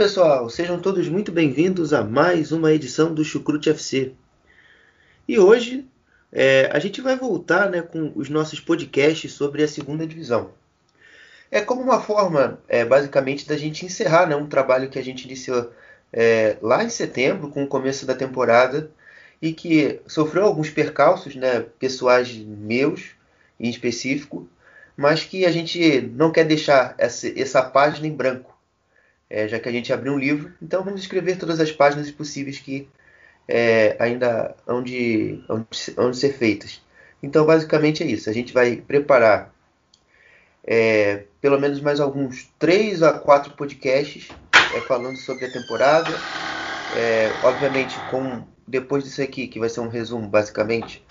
Pessoal, sejam todos muito bem-vindos a mais uma edição do Chucrute FC. E hoje é, a gente vai voltar né, com os nossos podcasts sobre a segunda divisão. É como uma forma, é, basicamente, da gente encerrar né, um trabalho que a gente iniciou é, lá em setembro, com o começo da temporada, e que sofreu alguns percalços né, pessoais meus, em específico, mas que a gente não quer deixar essa, essa página em branco é, já que a gente abriu um livro. Então vamos escrever todas as páginas possíveis que é, ainda hão de, hão, de, hão de ser feitas. Então basicamente é isso. A gente vai preparar é, pelo menos mais alguns três a quatro podcasts é, falando sobre a temporada. É, obviamente, com depois disso aqui, que vai ser um resumo basicamente,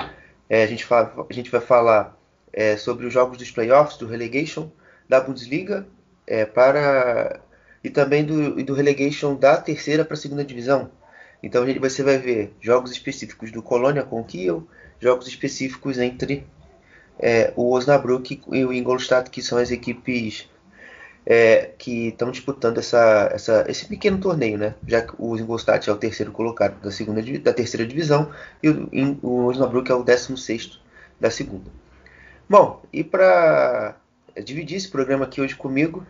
é, a, gente fa a gente vai falar é, sobre os jogos dos playoffs, do relegation da Bundesliga, para e também do, do relegation da terceira para a segunda divisão. Então você vai ver jogos específicos do Colônia com o Kiel, jogos específicos entre é, o Osnabrück e o Ingolstadt, que são as equipes é, que estão disputando essa, essa, esse pequeno torneio, né? Já que o Ingolstadt é o terceiro colocado da, segunda, da terceira divisão e o, o Osnabrück é o décimo sexto da segunda. Bom, e para dividir esse programa aqui hoje comigo,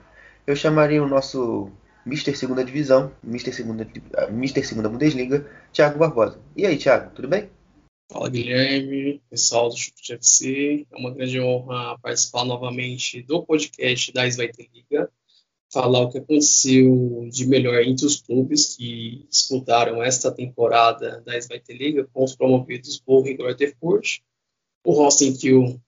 eu chamaria o nosso Mister Segunda Divisão, Mister Segunda, Mister Segunda Bundesliga, Thiago Barbosa. E aí, Thiago, tudo bem? Fala, Guilherme, pessoal do Chucrute FC. É uma grande honra participar novamente do podcast da Sveite Liga, falar o que aconteceu de melhor entre os clubes que disputaram esta temporada da Sveite Liga, com os promovidos Borre e Grotefurt, o Rosten Kiel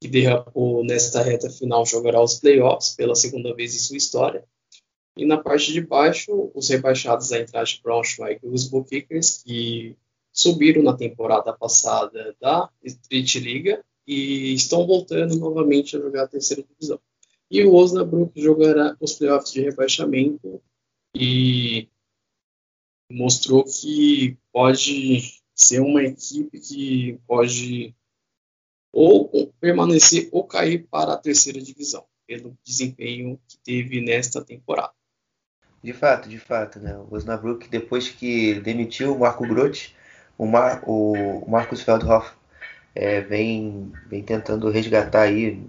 que derrapou nesta reta final, jogará os playoffs pela segunda vez em sua história. E na parte de baixo, os rebaixados da Eintracht Braunschweig e os Bookkickers, que subiram na temporada passada da Street Liga e estão voltando novamente a jogar a terceira divisão. E o Osnabrück jogará os playoffs de rebaixamento e mostrou que pode ser uma equipe que pode ou permanecer ou cair para a terceira divisão, pelo desempenho que teve nesta temporada. De fato, de fato, né? O Osnabrück, depois que demitiu o Marco Grotti, o, Mar, o Marcos Feldhoff é, vem, vem tentando resgatar aí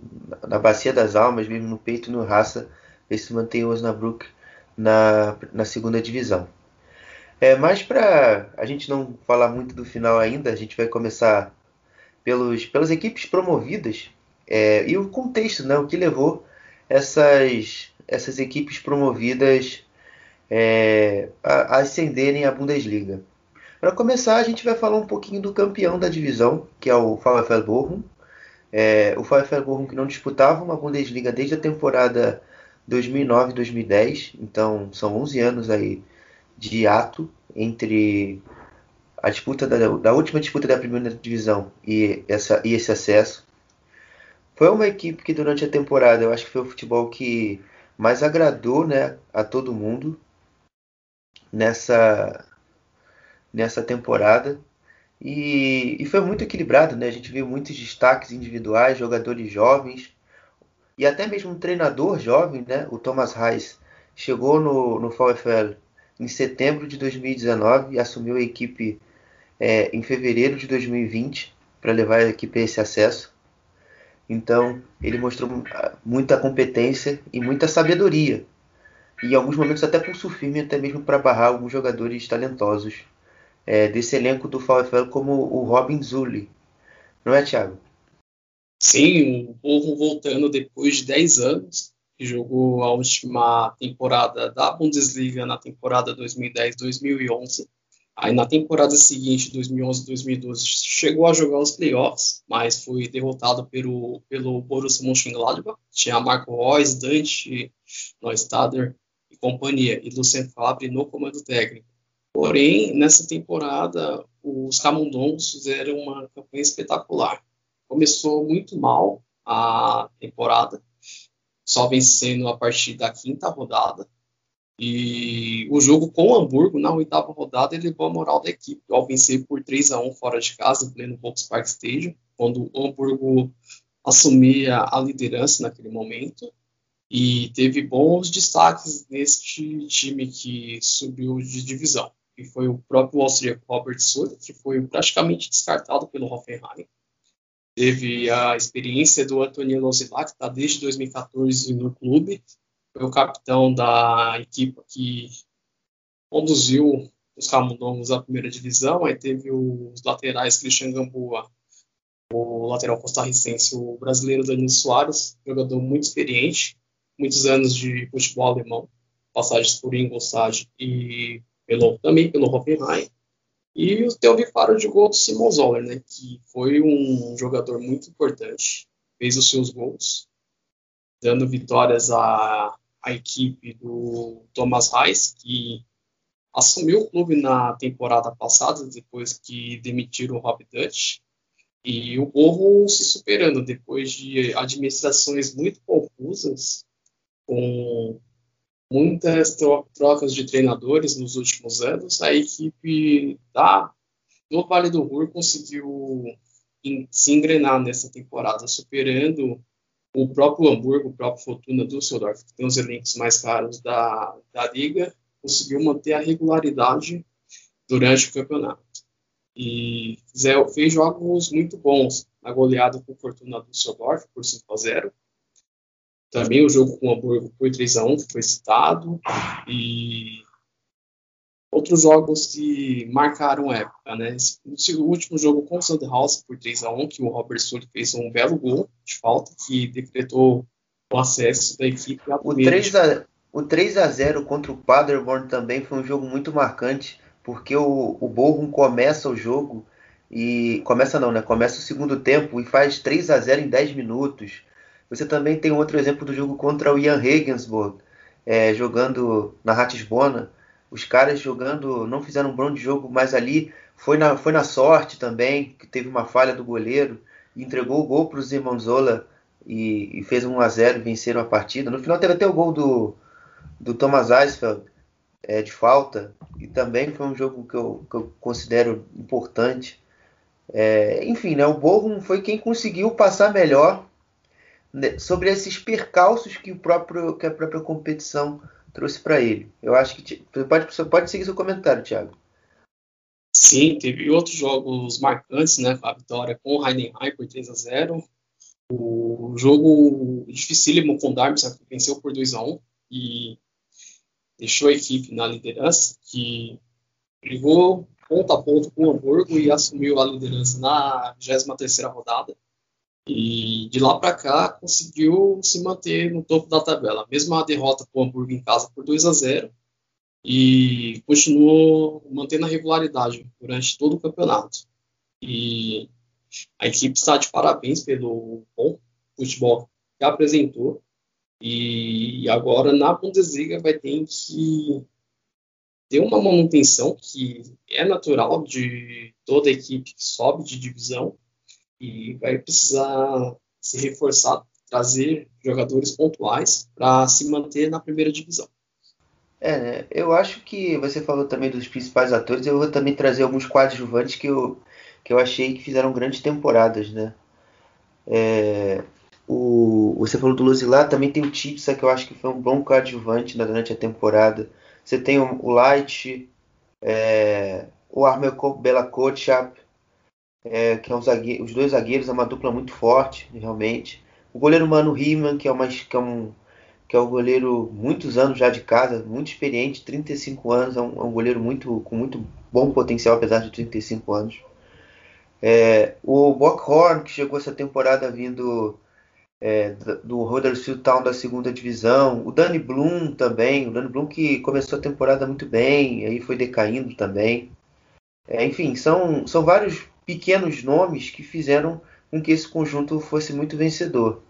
na bacia das almas, mesmo no peito e no raça, ver se mantém o Osnabrück na, na segunda divisão. É, mas para a gente não falar muito do final ainda, a gente vai começar pelos, pelas equipes promovidas é, e o contexto, né, o que levou essas, essas equipes promovidas é, a, a ascenderem à Bundesliga. Para começar, a gente vai falar um pouquinho do campeão da divisão, que é o VfL Bochum. É, o VfL Bochum que não disputava uma Bundesliga desde a temporada 2009-2010, então são 11 anos aí de ato entre a disputa da, da, última disputa da primeira divisão e, essa, e esse acesso. Foi uma equipe que durante a temporada eu acho que foi o futebol que mais agradou né, a todo mundo nessa, nessa temporada. E, e foi muito equilibrado, né? A gente viu muitos destaques individuais, jogadores jovens e até mesmo um treinador jovem, né? O Thomas Reis chegou no, no VfL em setembro de 2019 e assumiu a equipe é, em fevereiro de 2020 para levar a equipe a esse acesso. Então, ele mostrou muita competência e muita sabedoria. E em alguns momentos até pulso firme, até mesmo para barrar alguns jogadores talentosos é, desse elenco do VfL, como o Robin Zulli. Não é, Thiago? Sim, o povo voltando depois de 10 anos, que jogou a última temporada da Bundesliga na temporada 2010-2011 Aí na temporada seguinte, 2011-2012, chegou a jogar os playoffs, mas foi derrotado pelo, pelo Borussia Mönchengladbach. Tinha Marco Reus, Dante, Neustadter e companhia, e Lucien Fabre no comando técnico. Porém, nessa temporada, os Camundongos fizeram uma campanha espetacular. Começou muito mal a temporada, só vencendo a partir da quinta rodada. E o jogo com o Hamburgo, na oitava rodada, elevou a moral da equipe ao vencer por 3 a 1 fora de casa, em pleno Volkspark Stadium, quando o Hamburgo assumia a liderança naquele momento. E teve bons destaques neste time que subiu de divisão. E foi o próprio austríaco Robert Sutter, que foi praticamente descartado pelo Hoffenheim. Teve a experiência do Antônio Lozila, que está desde 2014 no clube, foi o capitão da equipe que conduziu os Camundongos à primeira divisão. Aí teve os laterais Christian Gamboa, o lateral costarricense, o brasileiro Danilo Soares, jogador muito experiente, muitos anos de futebol alemão, passagens por Ingolstadt e pelo, também pelo Hoffenheim. E o Theo Faro de gol do Simon Zoller, né, que foi um jogador muito importante, fez os seus gols, dando vitórias a a equipe do Thomas Reis, que assumiu o clube na temporada passada, depois que demitiram o Rob Dutch, e o Borro se superando depois de administrações muito confusas, com muitas trocas de treinadores nos últimos anos, a equipe da, do Vale do Ruhr conseguiu se engrenar nessa temporada, superando o próprio Hamburgo, o próprio Fortuna Düsseldorf, que tem os elencos mais caros da, da liga, conseguiu manter a regularidade durante o campeonato. E fez jogos muito bons na goleada com o Fortuna Düsseldorf por 5 a 0. Também o jogo com o Hamburgo foi 3 a 1, que foi citado. E outros jogos que marcaram época, né? O último jogo com o Sandhausen por 3 a 1 que o Robert Sully fez um belo gol de falta que decretou o acesso da equipe à o 3 a o 3 a 0 contra o Paderborn também foi um jogo muito marcante, porque o, o Bochum começa o jogo e começa não, né? Começa o segundo tempo e faz 3 a 0 em 10 minutos. Você também tem outro exemplo do jogo contra o Jan Regensburg, é, jogando na Ratisbona os caras jogando, não fizeram um bom de jogo, mas ali foi na, foi na sorte também, que teve uma falha do goleiro, entregou o gol para o Zimonzola e, e fez 1 a 0 venceram a partida. No final teve até o gol do, do Thomas Eisfeld é, de falta, e também foi um jogo que eu, que eu considero importante. É, enfim, né, o Bochum foi quem conseguiu passar melhor né, sobre esses percalços que, o próprio, que a própria competição trouxe para ele. Eu acho que você pode, você pode seguir seu comentário, Thiago. Sim, teve outros jogos marcantes, né? A vitória com o Heidenheim por 3 a 0 O jogo dificílimo com o Darmstadt, venceu por 2 a 1 e deixou a equipe na liderança, que brigou ponto a ponto com o Hamburgo e assumiu a liderança na 23 rodada. E de lá para cá conseguiu se manter no topo da tabela. Mesmo a derrota para o Hamburgo em casa por 2 a 0 e continuou mantendo a regularidade durante todo o campeonato. E a equipe está de parabéns pelo bom futebol que apresentou. E agora na Bundesliga vai ter que ter uma manutenção que é natural de toda equipe que sobe de divisão e vai precisar se reforçar, trazer jogadores pontuais para se manter na primeira divisão. É? Eu acho que você falou também dos principais atores, eu vou também trazer alguns coadjuvantes que eu, que eu achei que fizeram grandes temporadas, né? É, o, você falou do Luzilá, também tem o Tipsa, que eu acho que foi um bom coadjuvante né, durante a temporada. Você tem o, o Light, é, o Bela Kotchap, é, que é um zagueiro, os dois zagueiros, é uma dupla muito forte, realmente. O goleiro Mano Riemann, que é, uma, que é um que é um goleiro muitos anos já de casa, muito experiente, 35 anos, é um, é um goleiro muito com muito bom potencial, apesar de 35 anos. É, o Bockhorn, que chegou essa temporada vindo é, do Huddersfield Town da segunda divisão. O Danny Bloom também, o Danny Bloom que começou a temporada muito bem, aí foi decaindo também. É, enfim, são, são vários pequenos nomes que fizeram com que esse conjunto fosse muito vencedor.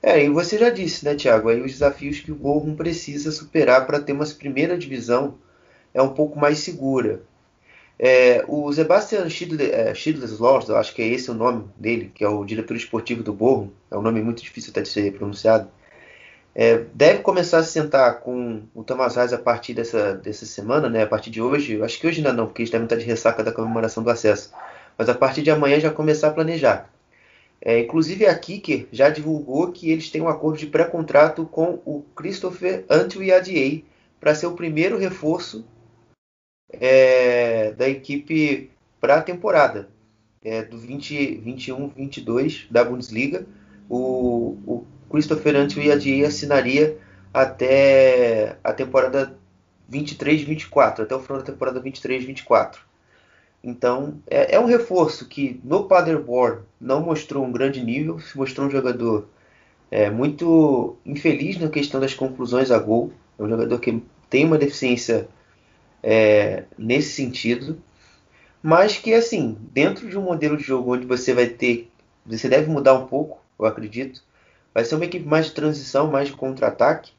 É, e você já disse, né, Thiago, aí os desafios que o Bochum precisa superar para ter uma primeira divisão é um pouco mais segura. É, o Sebastian Schiedler, é, eu acho que é esse o nome dele, que é o diretor esportivo do Bochum, é um nome muito difícil até de ser pronunciado, é, deve começar a se sentar com o Thomas Reis a partir dessa, dessa semana, né, a partir de hoje, acho que hoje ainda não, porque eles devem estar de ressaca da comemoração do acesso, mas a partir de amanhã já começar a planejar. É, inclusive a Kicker já divulgou que eles têm um acordo de pré-contrato com o Christopher Antwiadier para ser o primeiro reforço é, da equipe para a temporada é, do 2021-22 da Bundesliga. O, o Christopher Antwiadier assinaria até a temporada 23-24, até o final da temporada 23-24. Então, é, é, um reforço que no Paderborn não mostrou um grande nível, se mostrou um jogador é, muito infeliz na questão das conclusões a gol. É um jogador que tem uma deficiência é, nesse sentido, mas que, assim, dentro de um modelo de jogo onde você vai ter, você deve mudar um pouco, eu acredito, vai ser uma equipe mais de transição, mais de contra-ataque.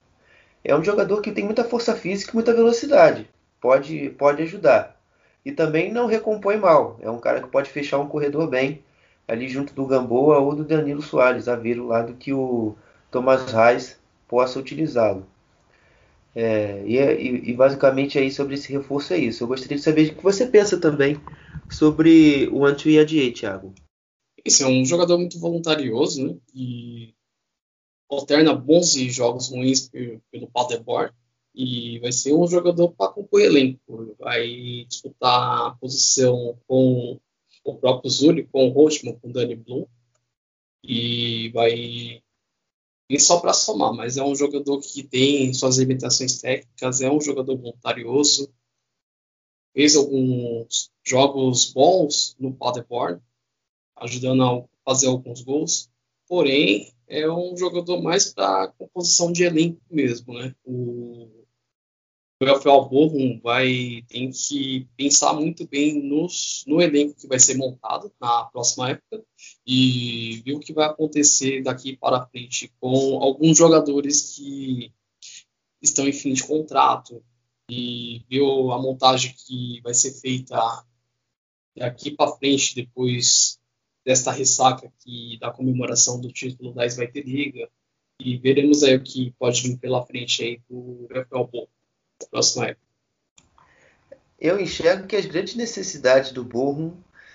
É um jogador que tem muita força física e muita velocidade, pode, pode ajudar. E também não recompõe mal. É um cara que pode fechar um corredor bem ali junto do Gamboa ou do Danilo Soares, a ver o lado que o Thomas Reis possa utilizá-lo. É, e, e, basicamente aí sobre esse reforço é isso. Eu gostaria de saber o que você pensa também sobre o Antwi Adier, Thiago. Esse é um jogador muito voluntarioso, né? E alterna bons e jogos ruins pelo Paderborn e vai ser um jogador para compor elenco. Vai disputar a posição com o próprio Zulli, com o Rochman, com o Danny Blum. E vai nem só para somar, mas é um jogador que tem suas limitações técnicas, é um jogador voluntarioso, fez alguns jogos bons no Paderborn, ajudando a fazer alguns gols, porém é um jogador mais para composição de elenco mesmo, né? O Rafael Bochum vai tem que pensar muito bem nos, no elenco que vai ser montado na próxima época e ver o que vai acontecer daqui para frente com alguns jogadores que estão em fim de contrato e ver a montagem que vai ser feita daqui para frente depois desta ressaca aqui da comemoração do título da Svite Liga. E veremos aí o que pode vir pela frente aí do Rafael Bochum Eu enxergo que as grandes necessidades do Bochum,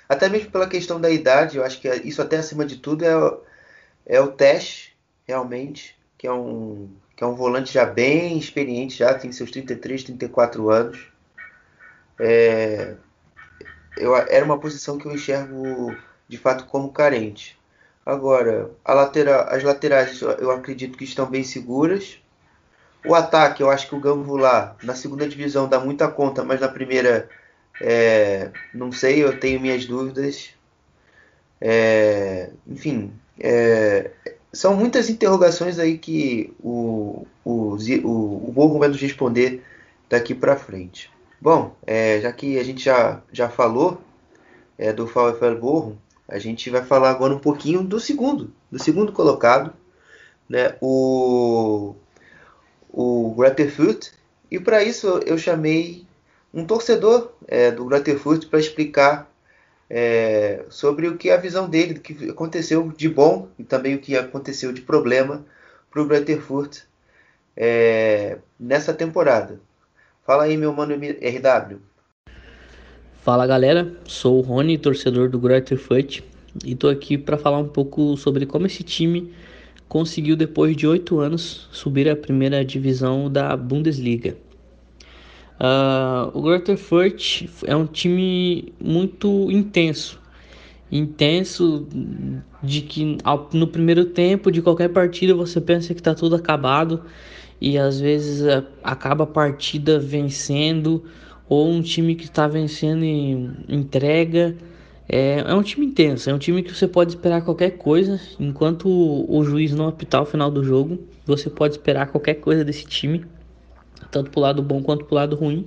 até mesmo pela questão da idade, eu acho que isso até acima de tudo é, é o teste, realmente, que é um que é um volante já bem experiente, já tem seus 33, 34 anos. É, eu, era uma posição que eu enxergo de fato como carente. Agora, lateral, as laterais eu acredito que estão bem seguras. O ataque, eu acho que o Gambula na segunda divisão dá muita conta, mas na primeira, é, não sei, eu tenho minhas dúvidas. É, enfim, é, são muitas interrogações aí que o, o, o, o vai nos responder daqui para frente. Bom, é, já que a gente já, já falou é, do VfL Borrom, a gente vai falar agora um pouquinho do segundo, do segundo colocado, né, o o Grutterfurt, e para isso eu chamei um torcedor é, do Grutterfurt para explicar é, sobre o que é a visão dele, do que aconteceu de bom e também o que aconteceu de problema para o Grutterfurt é, nessa temporada. Fala aí, meu mano RW. Fala galera, sou o Rony, torcedor do Grutterfurt, e estou aqui para falar um pouco sobre como esse time conseguiu depois de oito anos subir à primeira divisão da Bundesliga. Uh, o Greuther Fürth é um time muito intenso, intenso de que ao, no primeiro tempo de qualquer partida você pensa que está tudo acabado e às vezes uh, acaba a partida vencendo ou um time que está vencendo entrega é, é um time intenso, é um time que você pode esperar qualquer coisa. Enquanto o, o juiz não apitar o final do jogo, você pode esperar qualquer coisa desse time, tanto pro lado bom quanto pro lado ruim.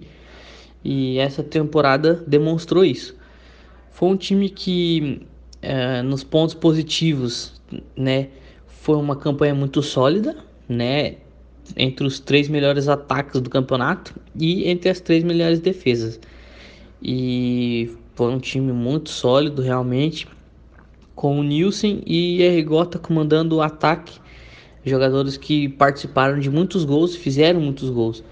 e essa temporada demonstrou isso. Foi um time que, é, nos pontos positivos, né, foi uma campanha muito sólida, né, entre os três melhores ataques do campeonato e entre as três melhores defesas. E foi um time muito sólido, realmente, com o Nielsen e a Rigota comandando o ataque. Jogadores que participaram de muitos gols, fizeram muitos gols.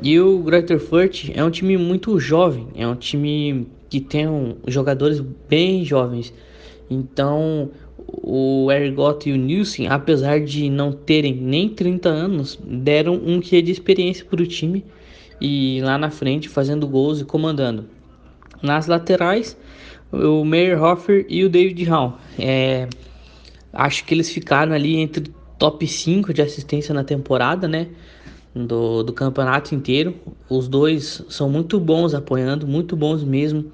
E o Greuther Fürth é um time muito jovem, é um time que tem um, jogadores bem jovens. Então, o Ergot e o Nielsen, apesar de não terem nem 30 anos, deram um quê de experiência para o time e lá na frente fazendo gols e comandando. Nas laterais, o Meyerhofer e o David Hall. É, acho que eles ficaram ali entre top 5 de assistência na temporada, né? Do, do campeonato inteiro. Os dois são muito bons apoiando, muito bons mesmo.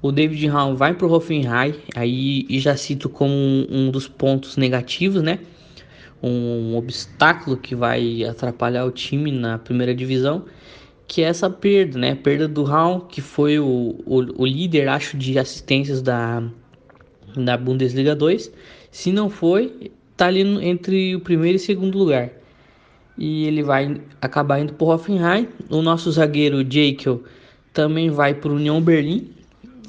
O David Raum vai para o Hoffenheim, aí e já cito como um, um, dos pontos negativos, né? Um obstáculo que vai atrapalhar o time na primeira divisão, que é essa perda, né? perda do Raum, que foi o, o, o, líder, acho, de assistências da, da Bundesliga 2. Se não foi, tá ali entre o primeiro e segundo lugar. E ele vai acabar indo para Hoffenheim. O nosso zagueiro Jekyll também vai para União Berlim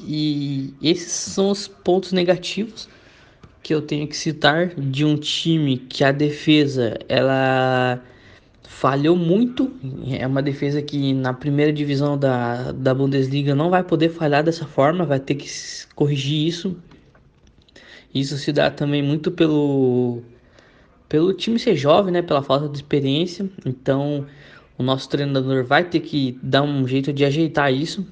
e esses são os pontos negativos que eu tenho que citar de um time que a defesa ela falhou muito. É uma defesa que na primeira divisão da, da Bundesliga não vai poder falhar dessa forma, vai ter que corrigir isso. Isso se dá também muito pelo pelo time ser jovem, né, pela falta de experiência. Então, o nosso treinador vai ter que dar um jeito de ajeitar isso.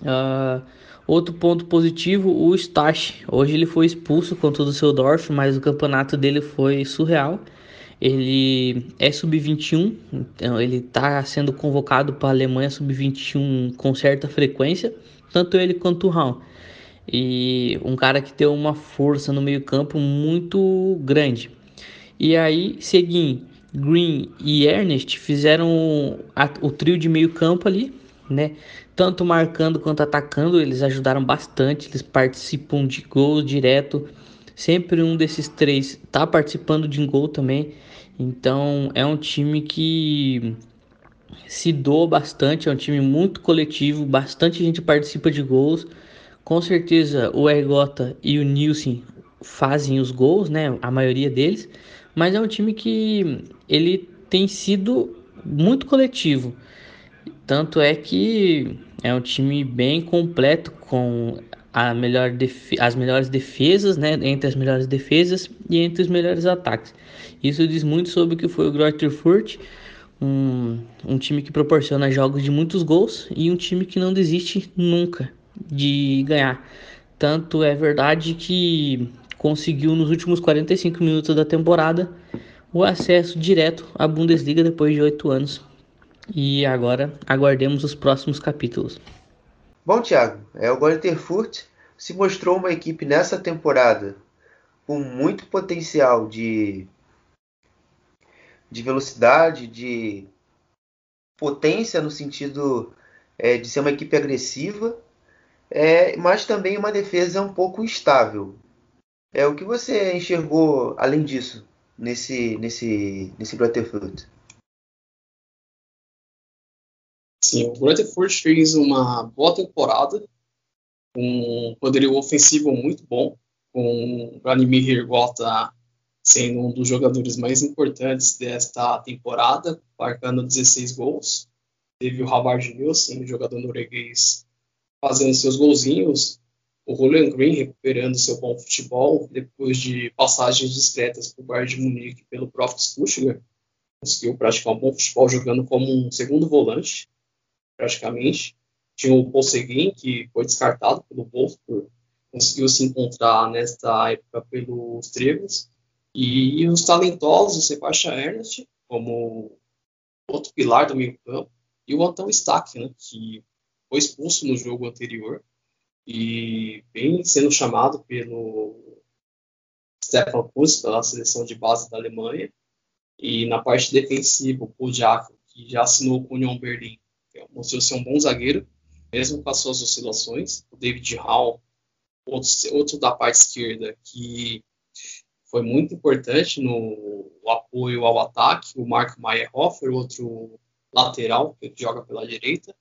Uh, Outro ponto positivo, o Stash. Hoje ele foi expulso contra o Düsseldorf, mas o campeonato dele foi surreal. Ele é sub-21, então ele está sendo convocado para a Alemanha sub-21 com certa frequência, tanto ele quanto o Raul. E um cara que tem uma força no meio-campo muito grande. E aí, Seguin, Green e Ernest fizeram a, o trio de meio-campo ali, né? tanto marcando quanto atacando, eles ajudaram bastante, eles participam de gols direto. Sempre um desses três está participando de um gol também. Então é um time que se doa bastante, é um time muito coletivo, bastante gente participa de gols. Com certeza o Ergota e o Nilson fazem os gols, né? A maioria deles, mas é um time que ele tem sido muito coletivo. Tanto é que é um time bem completo com melhor as melhores defesas, né, entre as melhores defesas e entre os melhores ataques. Isso diz muito sobre o que foi o Greuther Fürth, um, um time que proporciona jogos de muitos gols e um time que não desiste nunca de ganhar. Tanto é verdade que conseguiu nos últimos 45 minutos da temporada o acesso direto à Bundesliga depois de oito anos e agora aguardemos os próximos capítulos. Bom, Thiago, é, o Greuther Fürth se mostrou uma equipe nessa temporada com muito potencial de, de velocidade, de potência no sentido é, de ser uma equipe agressiva, é, mas também uma defesa um pouco instável. É o que você enxergou além disso nesse nesse nesse Greuther Sim, o Rutherford fez uma boa temporada, um poderio ofensivo muito bom, com o Vladimir Hergota sendo um dos jogadores mais importantes desta temporada, marcando 16 gols. Teve o Havard Nielsen, jogador norueguês, fazendo seus golzinhos. O Roland Green recuperando seu bom futebol depois de passagens discretas por Bayern de Munique pelo próprio Stuttgart. Conseguiu praticar um bom futebol jogando como um segundo volante praticamente. Tinha o Paul Seguin, que foi descartado pelo Wolfsburg, conseguiu se encontrar nesta época pelos Tregos. E os talentosos, Sebastian Ernest, como outro pilar do meio campo, e o Anton Stack, né, que foi expulso no jogo anterior e vem sendo chamado pelo Stefan Kuss, pela seleção de base da Alemanha. E na parte defensiva, o Paul que já assinou com o Union Berlim, mostrou ser um bom zagueiro. mesmo com as suas oscilações. O David Hall, outro, outro da parte esquerda, que foi muito importante no apoio ao ataque. O Mark Meyerhofer, outro lateral, que joga pela direita,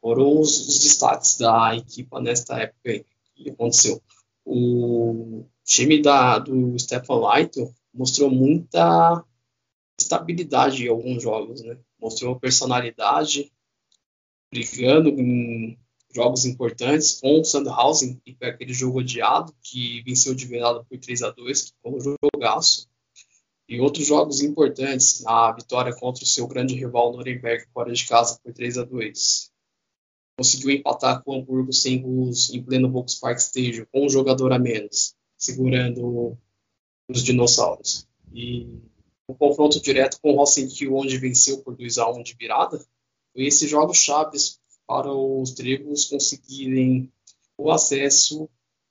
foram os, os destaques da equipa nesta época aí, que aconteceu. O time da, do Stefan Leito mostrou muita estabilidade em alguns jogos, né? Mostrou personalidade, brigando em jogos importantes com o Sandhausen, que foi aquele jogo odiado, que venceu de virada por 3 a 2 que foi um jogaço. E outros jogos importantes, a vitória contra o seu grande rival Nuremberg fora de casa por 3 a 2 Conseguiu empatar com o Hamburgo sem gols em pleno Volkspark Stadium, com um jogador a menos, segurando os dinossauros. E o confronto direto com o Rosenkiel, onde venceu por 2 a 1 de virada, foi esse jogo chaves para os gregos conseguirem o acesso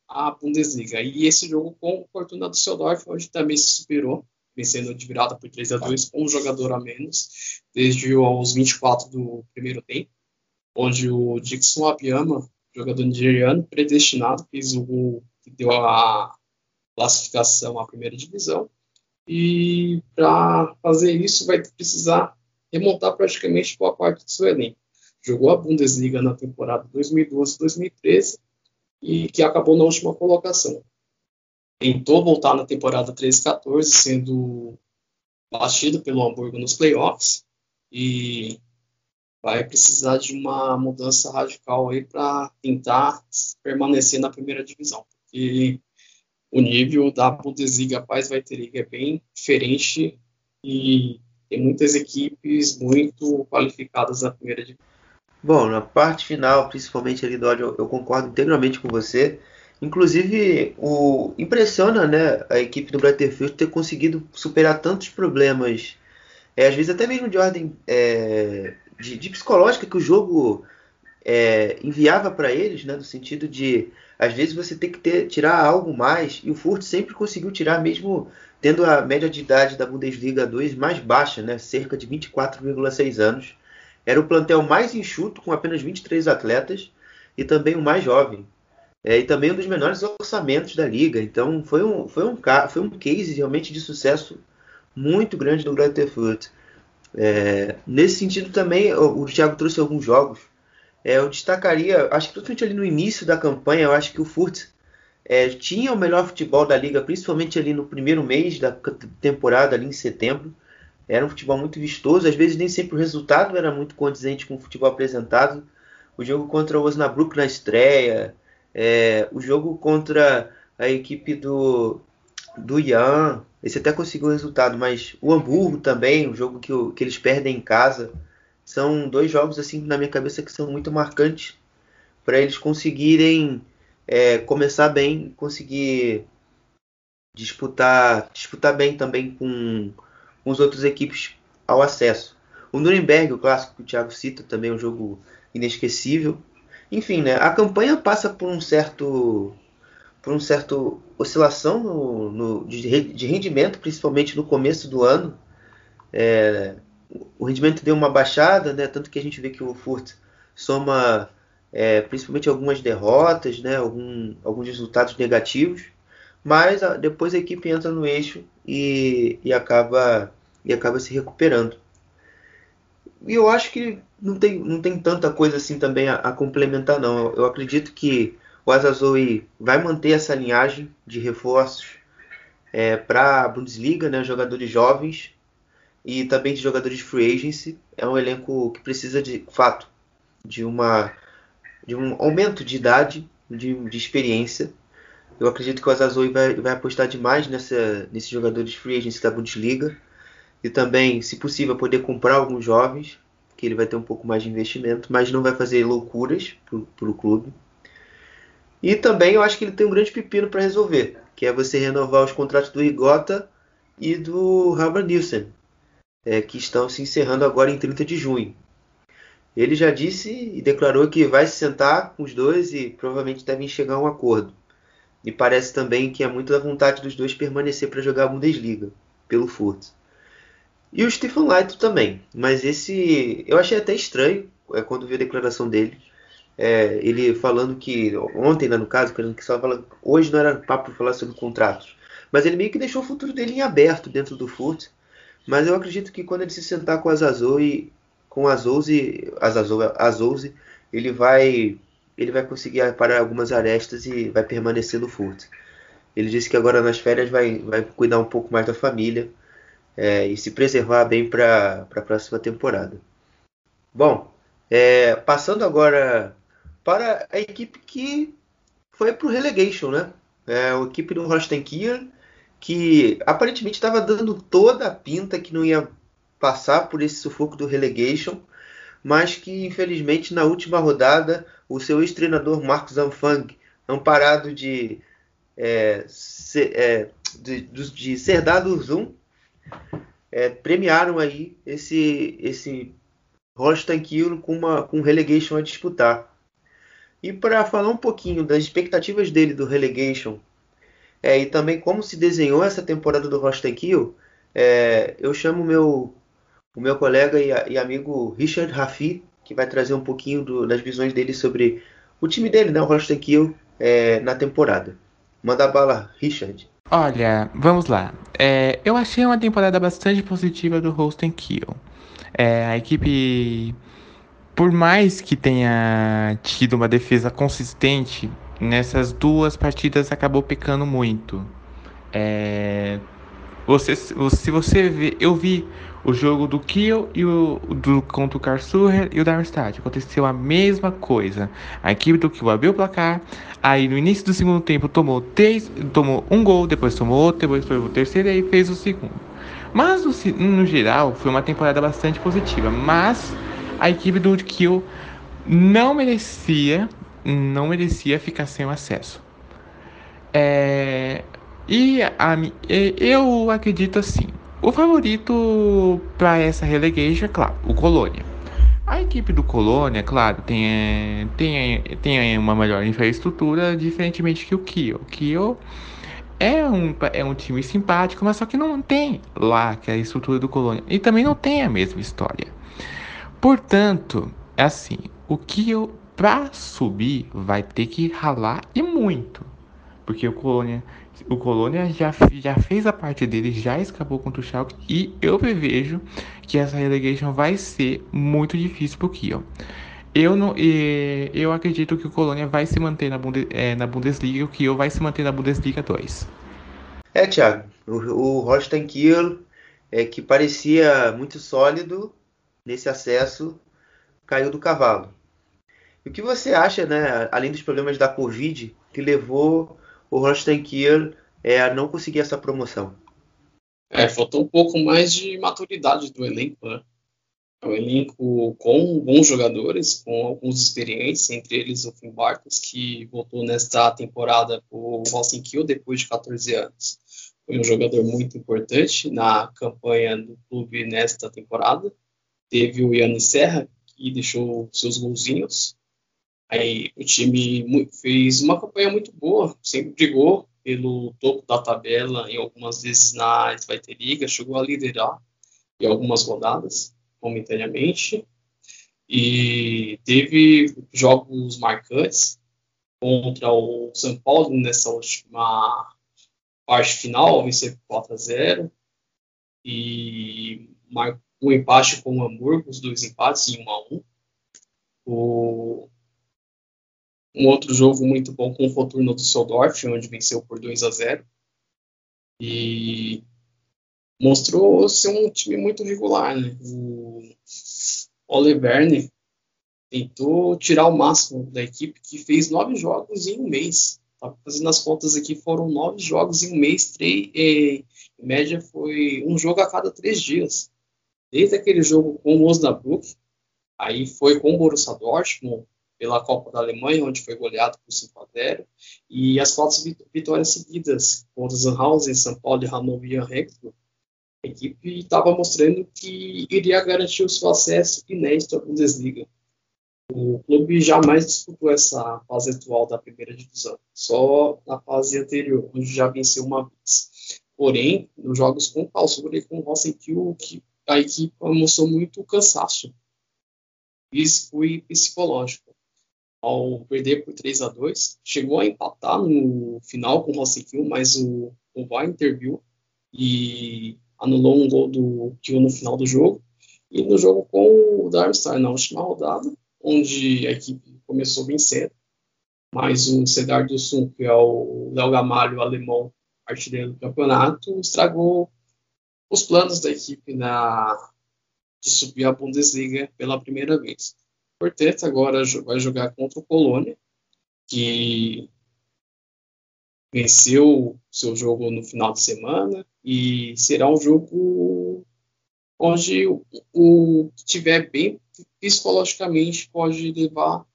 à Bundesliga. E esse jogo com o Fortuna Düsseldorf, onde também se superou, vencendo de virada por 3 a 2 com um jogador a menos, desde os 24 do primeiro tempo, onde o Dixon Abiyama, jogador nigeriano, predestinado, fez o gol que deu a classificação à primeira divisão. E para fazer isso, vai precisar remontar praticamente boa parte do seu elenco jogou a Bundesliga na temporada 2012-2013 e que acabou na última colocação. Tentou voltar na temporada 13-14, sendo batido pelo Hamburgo nos playoffs e vai precisar de uma mudança radical aí para tentar permanecer na primeira divisão, porque o nível da Bundesliga Paz vai ter é bem diferente e tem muitas equipes muito qualificadas na primeira divisão. Bom, na parte final, principalmente ali do ódio, eu concordo integralmente com você. Inclusive, o impressiona, né, a equipe do Butterfield ter conseguido superar tantos problemas, é, às vezes até mesmo de ordem é, de, de, psicológica que o jogo é, enviava para eles, né, no sentido de às vezes você tem que ter, tirar algo mais, e o Furt sempre conseguiu tirar, mesmo tendo a média de idade da Bundesliga 2 mais baixa, né, cerca de 24,6 anos. Era o plantel mais enxuto, com apenas 23 atletas, e também o mais jovem. É, e também um dos menores orçamentos da liga. Então foi um, foi um, foi um case realmente de sucesso muito grande do Greuther. É, nesse sentido também, o, o Thiago trouxe alguns jogos. É, eu destacaria, acho que principalmente ali no início da campanha, eu acho que o Fürth é, tinha o melhor futebol da liga, principalmente ali no primeiro mês da temporada, ali em setembro. Era um futebol muito vistoso, às vezes nem sempre o resultado era muito condizente com o futebol apresentado. O jogo contra o Osnabrück na estreia, é, o jogo contra a equipe do, do Ian, esse até conseguiu o resultado, mas o Hamburgo também, o jogo que, que eles perdem em casa, são dois jogos assim na minha cabeça que são muito marcantes para eles conseguirem é, começar bem, conseguir disputar, disputar bem também com com as outras equipes ao acesso. O Nuremberg, o clássico que o Thiago cita, também é um jogo inesquecível. Enfim, né, a campanha passa por um certo por um certo oscilação no, no de, de, rendimento, principalmente no começo do ano. É, o rendimento deu uma baixada, né, tanto que a gente vê que o Furt soma é, principalmente algumas derrotas, né, algum, alguns resultados negativos, mas a, depois a equipe entra no eixo e, e acaba e acaba se recuperando. E eu acho que não tem, não tem tanta coisa assim também a, a complementar, não. Eu, eu, acredito que o Azazoui vai manter essa linhagem de reforços é, para a Bundesliga, né, jogadores jovens e também de jogadores free agency. É um elenco que precisa de fato de uma de um aumento de idade, de, de experiência. Eu acredito que o Azazoui vai, vai apostar demais nessa, nesses jogadores free agency da Bundesliga e também, se possível, poder comprar alguns jovens, que ele vai ter um pouco mais de investimento, mas não vai fazer loucuras para o clube. E também eu acho que ele tem um grande pepino para resolver, que é você renovar os contratos do Igota e do Halber Nielsen, é, que estão se encerrando agora em 30 de junho. Ele já disse e declarou que vai se sentar com os dois e provavelmente devem chegar a um acordo. E parece também que é muito da vontade dos dois permanecer para jogar a Bundesliga, pelo Furt. E o Stephen Light também. Mas esse. Eu achei até estranho é, quando vi a declaração dele. é, ele falando que ontem, né, no caso, que só fala, hoje não era papo falar sobre contratos, mas ele meio que deixou o futuro dele em aberto dentro do Furt. Mas eu acredito que quando ele se sentar com as Azoi, com as Azouzi, as Azouzi, ele vai ele vai conseguir parar algumas arestas e vai permanecer no Furt. Ele disse que agora nas férias vai, vai cuidar um pouco mais da família é, e se preservar bem para a próxima temporada. Bom, é, passando agora para a equipe que foi para o relegation, né? É, a equipe do Holstein Kiel, que aparentemente estava dando toda a pinta que não ia passar por esse sufoco do relegation, mas que infelizmente na última rodada o seu ex-treinador Marcos Anfang, amparado de, é, ser, é, de, de, ser dado zoom, é, premiaram aí esse, esse Kiel com, uma, com relegation a disputar. E para falar um pouquinho das expectativas dele do relegation é, e também como se desenhou essa temporada do Holstein Kiel, é, eu chamo meu, o meu colega e, e, amigo Richard Rafi, que vai trazer um pouquinho do, das visões dele sobre o time dele, né, o Holstein Kiel, é, na temporada. Manda bala, Richard. Olha, vamos lá. É, eu achei uma temporada bastante positiva do Holstein Kiel. É, a equipe, por mais que tenha tido uma defesa consistente, nessas duas partidas acabou pecando muito. É, você, se você vê, eu vi o jogo do Kiel e o do contra o Karlsruhe e o Darmstadt. Aconteceu a mesma coisa. A equipe do Kiel abriu o placar, aí no início do segundo tempo tomou três, tomou um gol, depois tomou outro, depois foi o terceiro e aí fez o segundo. Mas no, geral foi uma temporada bastante positiva, mas a equipe do Kiel não merecia, não merecia ficar sem o acesso. É, e a, eu acredito assim, o favorito para essa relegation é claro, o Colônia. A equipe do Colônia, claro, tem, tem, tem uma melhor infraestrutura, diferentemente que o Kiel. O Kiel é um, é um time simpático, mas só que não tem lá que é a estrutura do Colônia. E também não tem a mesma história. Portanto, é assim, o Kiel para subir vai ter que ralar e muito. Porque o Colônia o Colônia já, já fez a parte dele, já escapou contra o Schalke e eu prevejo que essa relegation vai ser muito difícil para o Kiel. Eu, não, eu acredito que o Colônia vai se manter na, Bundes, é, na Bundesliga o Kiel vai se manter na Bundesliga 2. É, Thiago, o, o Holstein Kiel, é, que parecia muito sólido nesse acesso, caiu do cavalo. E o que você acha, né, além dos problemas da Covid, que levou o Holstein Kiel é, não conseguir essa promoção. É, faltou um pouco mais de maturidade do elenco, né? É um elenco com bons jogadores, com alguns experientes, entre eles o Finn Bartels, que voltou nesta temporada para o Holstein Kiel depois de 14 anos. Foi um jogador muito importante na campanha do clube nesta temporada. Teve o Yannis Serra, que deixou seus golzinhos. Aí o time fez uma campanha muito boa, sempre brigou pelo topo da tabela em algumas vezes na Zweite Liga, chegou a liderar em algumas rodadas momentaneamente e teve jogos marcantes contra o São Paulo nessa última parte final, vencer 4 a 0 e um empate com o Hamburgo, os dois empates em 1 a 1. O um outro jogo muito bom com o Fortuna Düsseldorf, onde venceu por 2 a 0 e mostrou ser um time muito regular. Né? O Ole tentou tirar o máximo da equipe, que fez nove jogos em um mês. Estava fazendo as contas aqui, foram nove jogos em um mês, três, em média foi um jogo a cada três dias. Desde aquele jogo com o Osnabrück, aí foi com o Borussia Dortmund, pela Copa da Alemanha, onde foi goleado por 5 a 0, e as quatro vitórias seguidas contra Sandhausen, São Paulo e Hannover e. A equipe estava mostrando que iria garantir o seu acesso inédito à Bundesliga. O clube jamais disputou essa fase atual da primeira divisão, só na fase anterior, onde já venceu uma vez. Porém, nos jogos com o Karlsruhe e com o Rosenkiel, que a equipe mostrou muito cansaço físico e psicológico ao perder por 3 a 2 Chegou a empatar no final com o Rossi mas o, o VAR interviu e anulou um gol do Kill no final do jogo. E no jogo com o Darmstadt na última rodada, onde a equipe começou vencendo, mas o Cedar do Sul, que é o Léo Gamalho, o alemão artilheiro do campeonato, estragou os planos da equipe na, de subir a Bundesliga pela primeira vez. Portanto, agora vai jogar contra o Colônia, que venceu seu jogo no final de semana e será um jogo onde o, o que tiver bem psicologicamente pode levar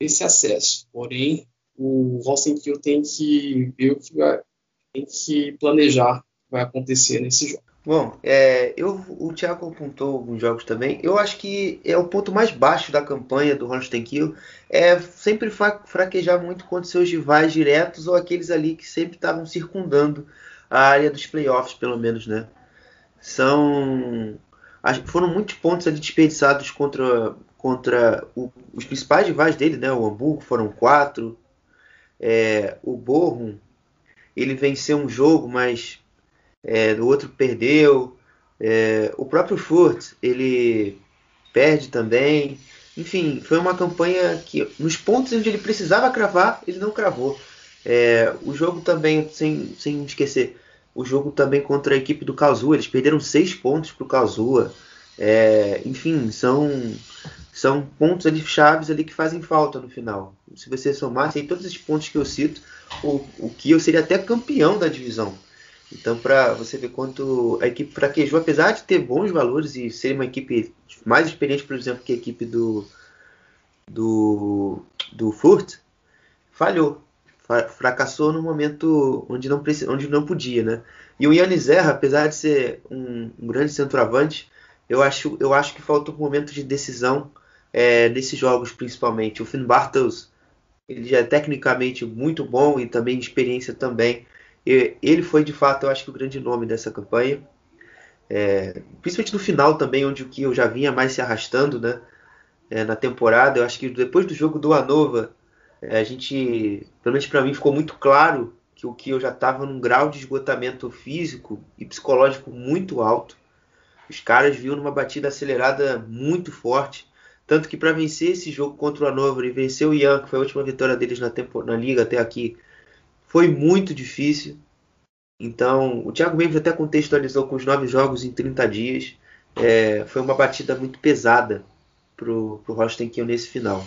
esse acesso. Porém, o Rosenkiel tem que ver o que vai, tem que planejar o que vai acontecer nesse jogo. Bom, é, eu, o Thiago apontou alguns jogos também. Eu acho que é o ponto mais baixo da campanha do Holstein Kiel. É sempre fraquejar muito contra seus rivais diretos ou aqueles ali que sempre estavam circundando a área dos playoffs, pelo menos, né? São foram muitos pontos ali desperdiçados contra contra o, os principais rivais dele, né? O Hamburgo foram quatro. É, o Bochum ele venceu um jogo, mas é, o outro perdeu. É, o próprio Furt, ele perde também. Enfim, foi uma campanha que, nos pontos onde ele precisava cravar, ele não cravou. É, o jogo também, sem, sem esquecer, o jogo também contra a equipe do Kazuha, eles perderam seis pontos para o Kazuha. É, enfim, são, são pontos ali chaves ali que fazem falta no final. Se você somasse aí todos esses pontos que eu cito, o, o Kiel seria até campeão da divisão. Então, para você ver quanto a equipe fraquejou, apesar de ter bons valores e ser uma equipe mais experiente, por exemplo, que a equipe do do, do Furt, falhou. Fracassou no momento onde não, onde não podia, né? E o Yannis Zerra, apesar de ser um, um, grande centroavante, eu acho, eu acho que faltou um momento de decisão é, nesses jogos, principalmente. O Finn Bartels, ele já é tecnicamente muito bom e também experiência também, ele foi de fato, eu acho que o grande nome dessa campanha. É, principalmente no final também, onde o que eu já vinha mais se arrastando né, é, na temporada. Eu acho que depois do jogo do Anova, é, a gente, pelo menos para mim, ficou muito claro que o que eu já estava num grau de esgotamento físico e psicológico muito alto. Os caras viram numa batida acelerada muito forte. Tanto que para vencer esse jogo contra o Hannover e vencer o Ian, que foi a última vitória deles na, tempo, na liga até aqui, foi muito difícil. Então, o Thiago Mendes até contextualizou com os nove jogos em 30 dias. É, foi uma batida muito pesada para o Rosten Kiel nesse final.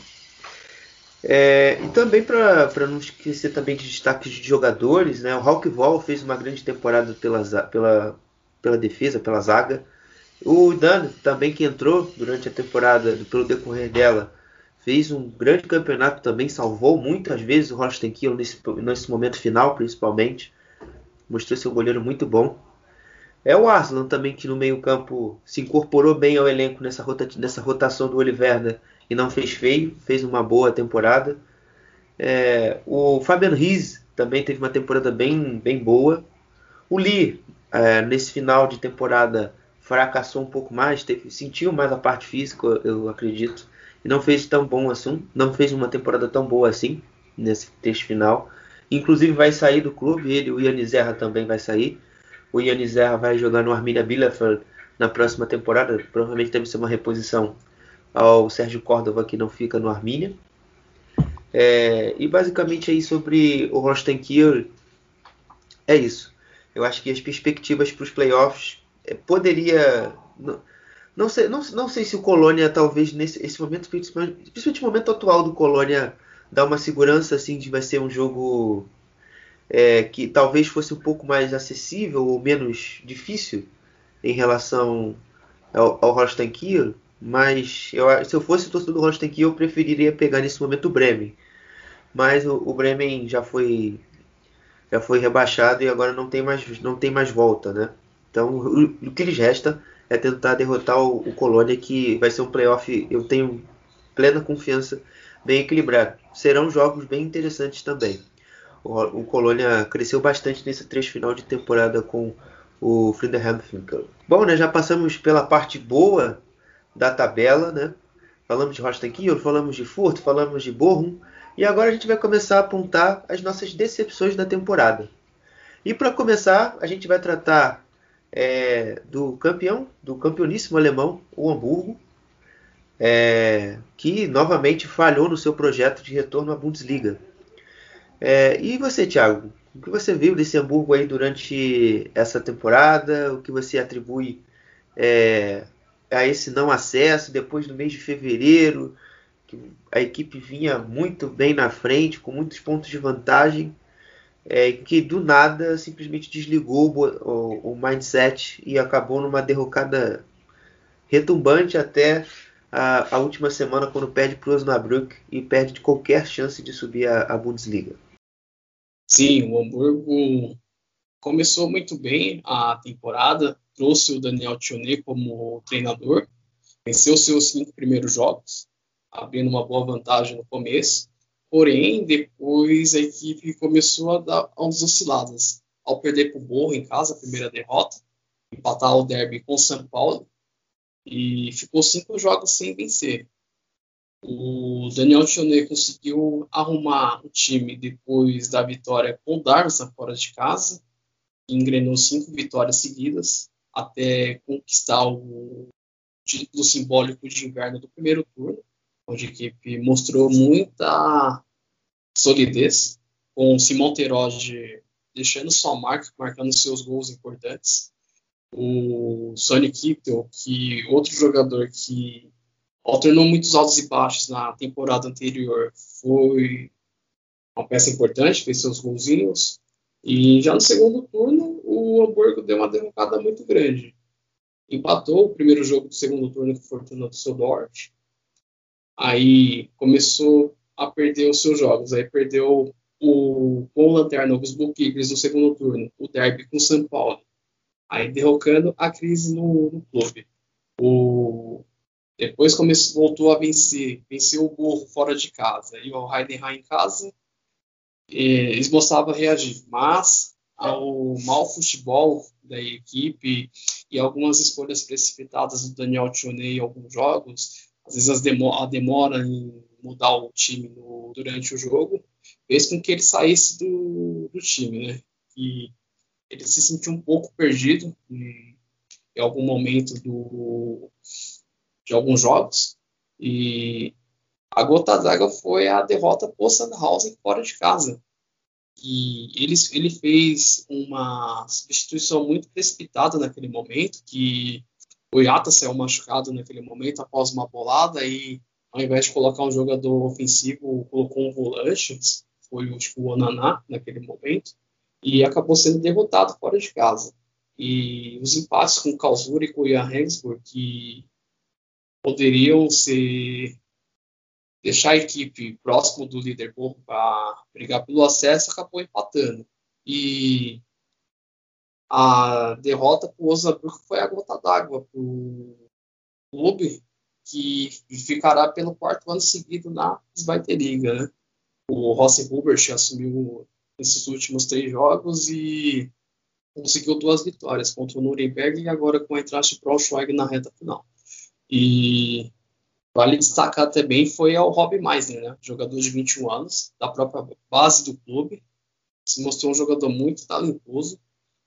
É, e também para não esquecer também de destaques de jogadores, né? o Hawk Vol fez uma grande temporada pela, pela, pela defesa, pela zaga. O Dan também que entrou durante a temporada, pelo decorrer dela, fez um grande campeonato também, salvou muitas vezes o Holstein Kiel nesse, nesse momento final, principalmente. Mostrou seu goleiro muito bom. É o Arslan também que no meio campo se incorporou bem ao elenco nessa, rota, nessa rotação do Oliverda e não fez feio, fez uma boa temporada. É, o Fabian Riz também teve uma temporada bem, bem boa. O Lee, é, nesse final de temporada, fracassou um pouco mais, teve, sentiu mais a parte física, eu acredito e não fez tão bom assim, não fez uma temporada tão boa assim nesse texto final. Inclusive vai sair do clube, ele, o Yannis Zerra também vai sair. O Yannis Zerra vai jogar no Arminia Bielefeld na próxima temporada, provavelmente deve ser uma reposição ao Sérgio Córdova que não fica no Arminia. É, e basicamente aí sobre o Holstein Kiel é isso. Eu acho que as perspectivas para os playoffs é, poderia não sei, não, não sei se o Colônia, talvez, nesse esse momento, principalmente o momento atual do Colônia, dá uma segurança assim de vai ser um jogo é, que talvez fosse um pouco mais acessível ou menos difícil em relação ao, ao Holstein Kiel, mas eu, se eu fosse torcedor do Holstein Kiel, eu preferiria pegar nesse momento o Bremen. Mas o, o Bremen já foi já foi rebaixado e agora não tem mais não tem mais volta, né? Então o, o que lhes resta é tentar derrotar o, o Colônia, que vai ser um playoff, eu tenho plena confiança, bem equilibrado. Serão jogos bem interessantes também. O, o Colônia cresceu bastante nesse trecho final de temporada com o Friedhelm Finkel. Bom, né, já passamos pela parte boa da tabela, né? falamos de Holstein Kiel, falamos de Furt, falamos de Bochum, e agora a gente vai começar a apontar as nossas decepções da temporada. E para começar, a gente vai tratar é, do campeão, do campeoníssimo alemão, o Hamburgo, é, que novamente falhou no seu projeto de retorno à Bundesliga. É, e você, Thiago, o que você viu desse Hamburgo aí durante essa temporada? O que você atribui é, a esse não acesso depois do mês de fevereiro? Que a equipe vinha muito bem na frente, com muitos pontos de vantagem, é, que do nada simplesmente desligou o, o, o mindset e acabou numa derrocada retumbante até a, a última semana quando perde para o Osnabrück e perde de qualquer chance de subir a, a Bundesliga. Sim, o Hamburgo começou muito bem a temporada, trouxe o Daniel Tionet como treinador, venceu seus cinco primeiros jogos, abrindo uma boa vantagem no começo, porém depois a equipe começou a dar umas osciladas, ao perder para o Borro em casa, a primeira derrota, empatar o derby com o São Paulo, e ficou cinco jogos sem vencer. O Daniel Tionet conseguiu arrumar o time depois da vitória com o Darmstadt fora de casa, engrenou cinco vitórias seguidas até conquistar o título simbólico de inverno do primeiro turno, onde a equipe mostrou muita solidez, com o Simon Terodde deixando sua marca, marcando seus gols importantes, o Sonny Kittel, que outro jogador que alternou muitos altos e baixos na temporada anterior, foi uma peça importante, fez seus golzinhos. E já no segundo turno, o Hamburgo deu uma derrocada muito grande. Empatou o primeiro jogo do segundo turno com o Fortuna Düsseldorf. Aí começou a perder os seus jogos. Aí perdeu o, o Lanterna, os Bull no segundo turno, o derby com o São Paulo aí derrocando a crise no, no clube. O, depois começou, voltou a vencer, venceu o Borro fora de casa e o Heidenheim em casa, eles mostravam reagir, mas ao mau futebol da equipe e algumas escolhas precipitadas do Daniel Tionet em alguns jogos, às vezes a demora em mudar o time no, durante o jogo, fez com que ele saísse do, do time, né? E ele se sentiu um pouco perdido em, em algum momento do, de alguns jogos. E a gota d'água foi a derrota por Sandhausen fora de casa. E ele, ele fez uma substituição muito precipitada naquele momento, que o Yata saiu machucado naquele momento após uma bolada e ao invés de colocar um jogador ofensivo, colocou um volante, foi o Onaná naquele momento e acabou sendo derrotado fora de casa. E os empates com o e com o Jan Regensburg, que poderiam ser deixar a equipe próximo do líder para brigar pelo acesso, acabou empatando. E a derrota para o Osnabrück foi a gota d'água para o clube, que ficará pelo quarto ano seguido na Zweite Liga. Né? O Rossi Hubert assumiu nesses últimos três jogos e conseguiu duas vitórias contra o Nuremberg e agora com a entrada de Braunschweig na reta final. E vale destacar também foi ao Rob Meisner, né? jogador de 21 anos, da própria base do clube, se mostrou um jogador muito talentoso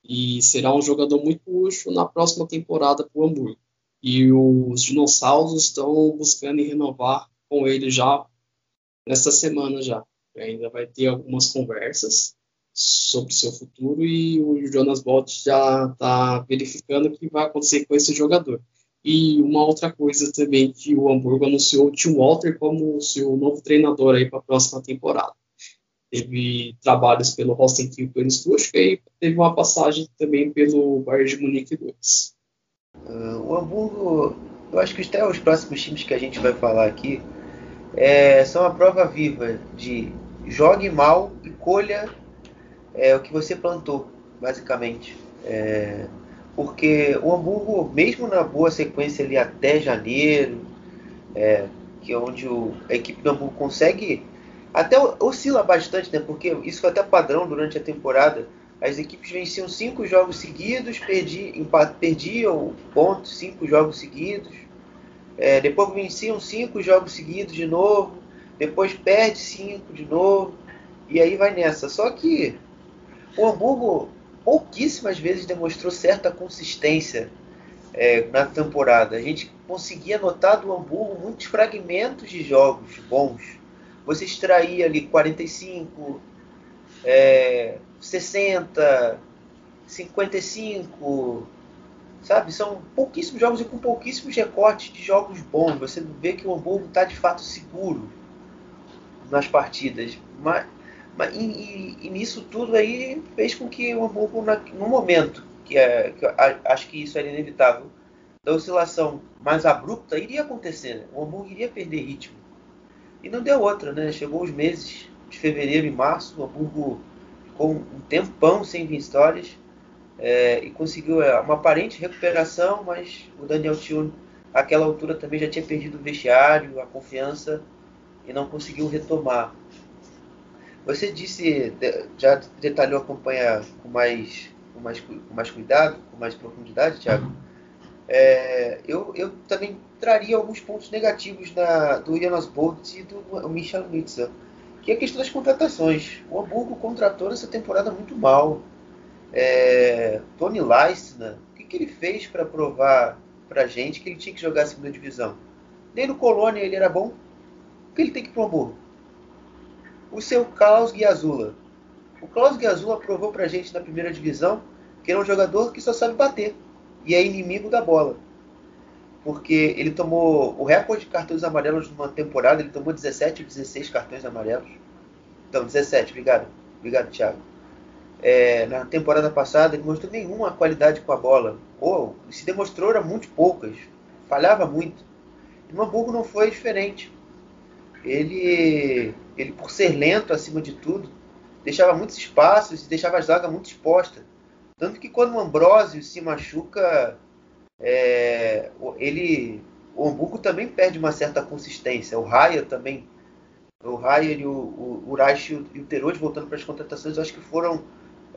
e será um jogador muito útil na próxima temporada para o Hamburgo. E os dinossauros estão buscando renovar com ele já nesta semana já ainda vai ter algumas conversas sobre seu futuro e o Jonas Bolt já está verificando o que vai acontecer com esse jogador. E uma outra coisa também que o Hamburgo anunciou o Tim Walter como seu novo treinador aí para a próxima temporada. Teve trabalhos pelo Holstein Kiel pelo Stuttgart e teve uma passagem também pelo Bayern de Munique 2. Uh, o Hamburgo, eu acho que até os próximos times que a gente vai falar aqui é, são a prova viva de jogue mal e colha é, o que você plantou, basicamente. É, porque o Hamburgo, mesmo na boa sequência ali até janeiro, é, que é onde o, a equipe do Hamburgo consegue até oscila bastante, né? Porque isso foi até padrão durante a temporada. As equipes venciam cinco jogos seguidos, perdi, perdiam pontos cinco jogos seguidos. É, depois venciam cinco jogos seguidos de novo, depois perde cinco de novo, e aí vai nessa. Só que o Hamburgo pouquíssimas vezes demonstrou certa consistência é, na temporada. A gente conseguia notar do Hamburgo muitos fragmentos de jogos bons. Você extraía ali 45, é, 60, 55, sabe? São pouquíssimos jogos e com pouquíssimos recortes de jogos bons. Você vê que o Hamburgo está de fato seguro nas partidas. Mas, mas e, e, e, nisso tudo aí fez com que o Hamburgo, na, no momento, que, é, que acho que isso era inevitável, da oscilação mais abrupta, iria acontecer. Né? O Hamburgo iria perder ritmo. E não deu outra, né? Chegou os meses de fevereiro e março, o Hamburgo ficou um tempão sem vitórias é, e conseguiu é, uma aparente recuperação, mas o Daniel Tio, àquela altura, também já tinha perdido o vestiário, a confiança e não conseguiu retomar. Você disse, já detalhou a campanha com mais, com mais, com mais cuidado, com mais profundidade, Thiago? É, eu, eu também traria alguns pontos negativos na, do Jonas Bolt e do Michel Mitzel, que é a questão das contratações. O Hamburgo contratou nessa temporada muito mal. É, Tony Leistner, o que, que ele fez para provar para gente que ele tinha que jogar a segunda divisão? Nem no Colônia ele era bom. O que ele tem que ir para o Hamburgo? O seu Klaus Guiazula. O Klaus Guiazula provou para gente na primeira divisão que era um jogador que só sabe bater e é inimigo da bola. Porque ele tomou o recorde de cartões amarelos numa temporada, ele tomou 17 ou 16 cartões amarelos. Então, 17, obrigado. Obrigado, Thiago. É, na temporada passada ele mostrou nenhuma qualidade com a bola. Ou se demonstrou era muito poucas. Falhava muito. E no Hamburgo não foi diferente. Ele, ele, por ser lento acima de tudo, deixava muitos espaços e deixava a zaga muito exposta. Tanto que quando o Ambrosio se machuca, é, ele, o Hamburgo também perde uma certa consistência. O Raya também, o Raya e o, o, Reich e o Terode voltando para as contratações, acho que foram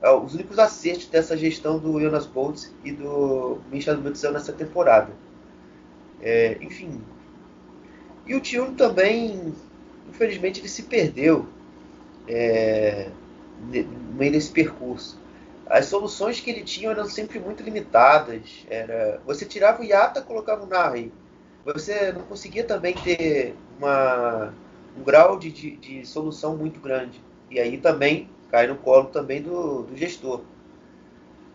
é, os únicos acertos dessa gestão do Jonas Boltz e do Michel Mutzel nessa temporada. É, enfim. E o Tio também, infelizmente, ele se perdeu é, no meio desse percurso as soluções que ele tinha eram sempre muito limitadas. Era, você tirava o Yata, colocava o Nari. Você não conseguia também ter uma, um grau de, de, de, solução muito grande. E aí também cai no colo também do, do gestor.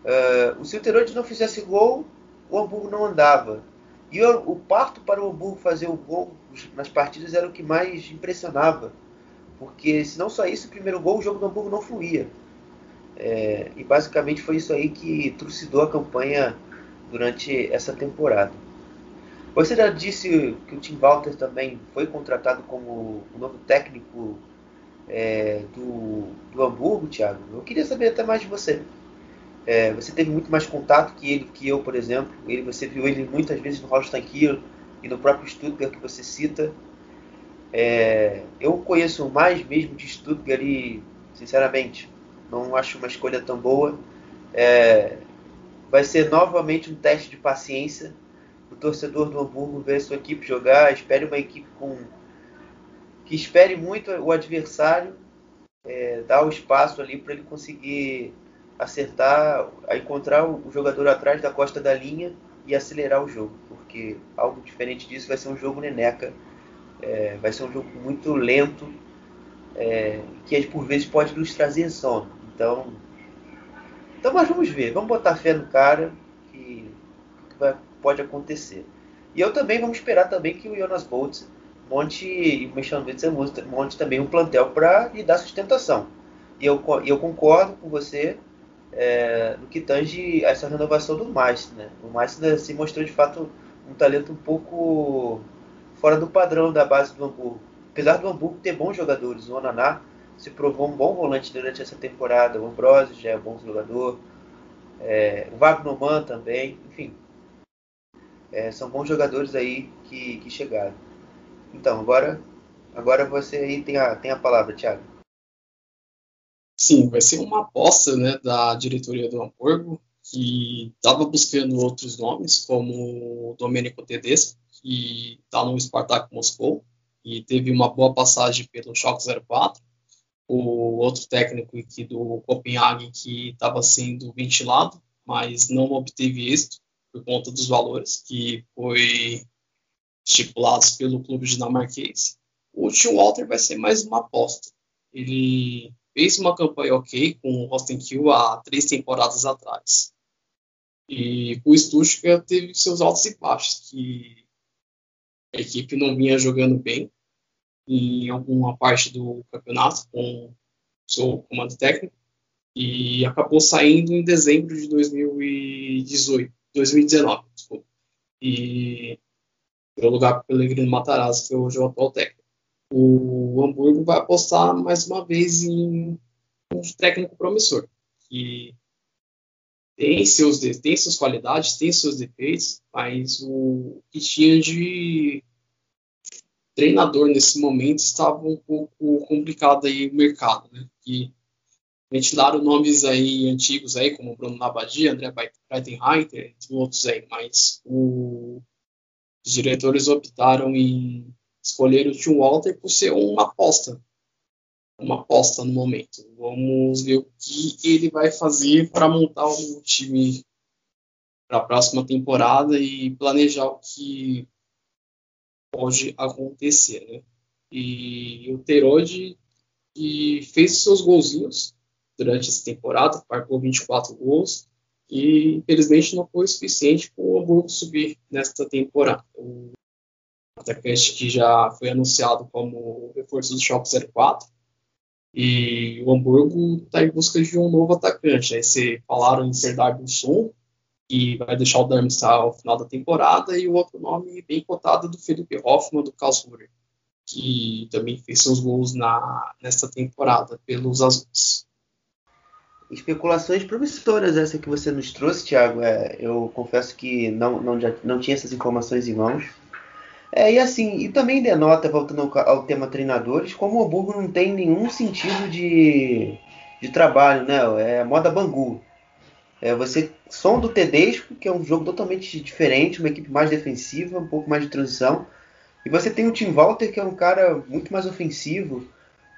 Uh, o se o não fizesse gol, o Hamburgo não andava. E o, o parto para o Hamburgo fazer o gol nas partidas era o que mais impressionava. Porque se não só isso, o primeiro gol, o jogo do Hamburgo não fluía. É, e basicamente foi isso aí que trucidou a campanha durante essa temporada. Você já disse que o Tim Walter também foi contratado como o novo técnico é, do, do Hamburgo, Thiago. Eu queria saber até mais de você. É, você teve muito mais contato que ele, que eu, por exemplo. Ele, você viu ele muitas vezes no Holstein Kiel e no próprio Stuttgart que você cita. É, eu conheço mais mesmo de Stuttgart e, sinceramente, não acho uma escolha tão boa. É, vai ser novamente um teste de paciência. O torcedor do Hamburgo ver sua equipe jogar, espere uma equipe com que espere muito o adversário, é, dar o espaço ali para ele conseguir acertar, encontrar o jogador atrás da costa da linha e acelerar o jogo, porque algo diferente disso vai ser um jogo neneca, é, vai ser um jogo muito lento, é, que por vezes pode nos trazer sono. Então, então mas vamos ver, vamos botar fé no cara que, vai, pode acontecer. E eu também vamos esperar também que o Jonas Boltz monte e o Michel Witzer monte também um plantel para lhe dar sustentação. E eu, eu concordo com você é, no que tange essa renovação do Meister. Né? O Meister se mostrou de fato um talento um pouco fora do padrão da base do Hamburgo. Apesar do Hamburgo ter bons jogadores, o Onaná se provou um bom volante durante essa temporada. O Ambrosio já é um bom jogador. É, o Wagnerman também. Enfim, é, são bons jogadores aí que, que chegaram. Então, agora, agora você aí tem a, tem a palavra, Thiago. Sim, vai ser uma aposta né, da diretoria do Hamburgo, que estava buscando outros nomes, como o Domenico Tedesco, que está no Spartak Moscou e teve uma boa passagem pelo Schalke 04. O outro técnico aqui do Copenhague que estava sendo ventilado, mas não obteve êxito por conta dos valores que foi estipulados pelo clube dinamarquês. O Tim Walter vai ser mais uma aposta. Ele fez uma campanha ok com o Rostenkiel há três temporadas atrás. E o Stuttgart teve seus altos e baixos, que a equipe não vinha jogando bem em alguma parte do campeonato com seu comando técnico e acabou saindo em dezembro de 2018, 2019, desculpa. E pelo lugar Pellegrino Matarazzo, que hoje é o atual técnico. O Hamburgo vai apostar mais uma vez em um técnico promissor, que tem, seus, tem suas qualidades, tem seus defeitos, mas o que tinha de treinador nesse momento estava um pouco complicado aí o mercado, né? E ventilaram nomes aí antigos aí, como Bruno Labadia, André Breitenreiter, entre outros aí, mas o, os diretores optaram em escolher o Tim Walter por ser uma aposta, uma aposta no momento. Vamos ver o que ele vai fazer para montar o time para a próxima temporada e planejar o que pode acontecer, né? E o Terode e fez seus golzinhos durante essa temporada, marcou 24 gols e infelizmente não foi suficiente para o Hamburgo subir nesta temporada. O atacante que já foi anunciado como reforço do Schalke 04 e o Hamburgo está em busca de um novo atacante. Aí se falaram em Serdar Busson, que vai deixar o Darmstadt ao final da temporada, e o outro nome bem cotado do Felipe Hoffmann, do Karlsruhe, que também fez seus gols na, nesta temporada pelos Azuis. Especulações promissoras essa que você nos trouxe, Thiago. É, eu confesso que não, não, já, não tinha essas informações em mãos. É, e assim, e também denota, voltando ao, ao, tema treinadores, como o Hamburgo não tem nenhum sentido de, de trabalho, né? É moda Bangu. É, você som do Tedesco, que é um jogo totalmente diferente, uma equipe mais defensiva, um pouco mais de transição. E você tem o Tim Walter, que é um cara muito mais ofensivo,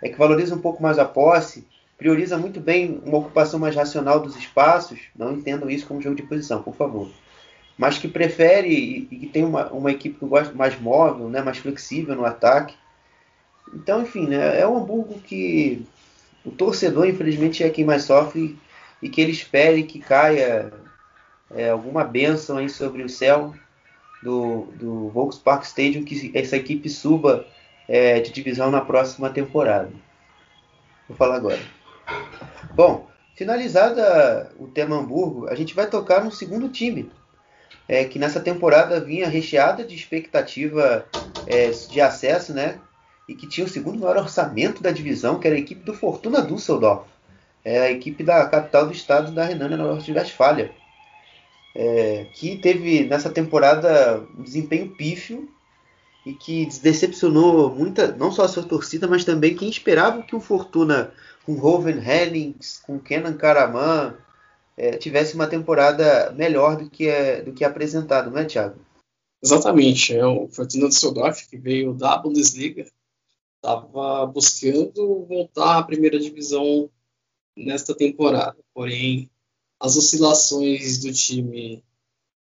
é, que valoriza um pouco mais a posse, prioriza muito bem uma ocupação mais racional dos espaços. Não entendam isso como jogo de posição, por favor mas que prefere e, que tem uma, uma equipe que gosta mais móvel, né, mais flexível no ataque. Então, enfim, né, é um Hamburgo que o torcedor, infelizmente, é quem mais sofre e que ele espere que caia é, alguma bênção aí sobre o céu do, do Volkspark Stadium, que essa equipe suba é, de divisão na próxima temporada. Vou falar agora. Bom, finalizada o tema Hamburgo, a gente vai tocar no segundo time, é, que nessa temporada vinha recheada de expectativa é, de acesso, né? E que tinha o segundo maior orçamento da divisão, que era a equipe do Fortuna Düsseldorf, é a equipe da capital do estado da Renânia Norte-Westfália, é, que teve nessa temporada um desempenho pífio e que decepcionou muita, não só a sua torcida, mas também quem esperava que o Fortuna com Roven Hennings, com Kenan Karaman, é, tivesse uma temporada melhor do que, é, do que apresentado, não é, Thiago? Exatamente. É o Fortuna Düsseldorf, que veio da Bundesliga, estava buscando voltar à primeira divisão nesta temporada. Porém, as oscilações do time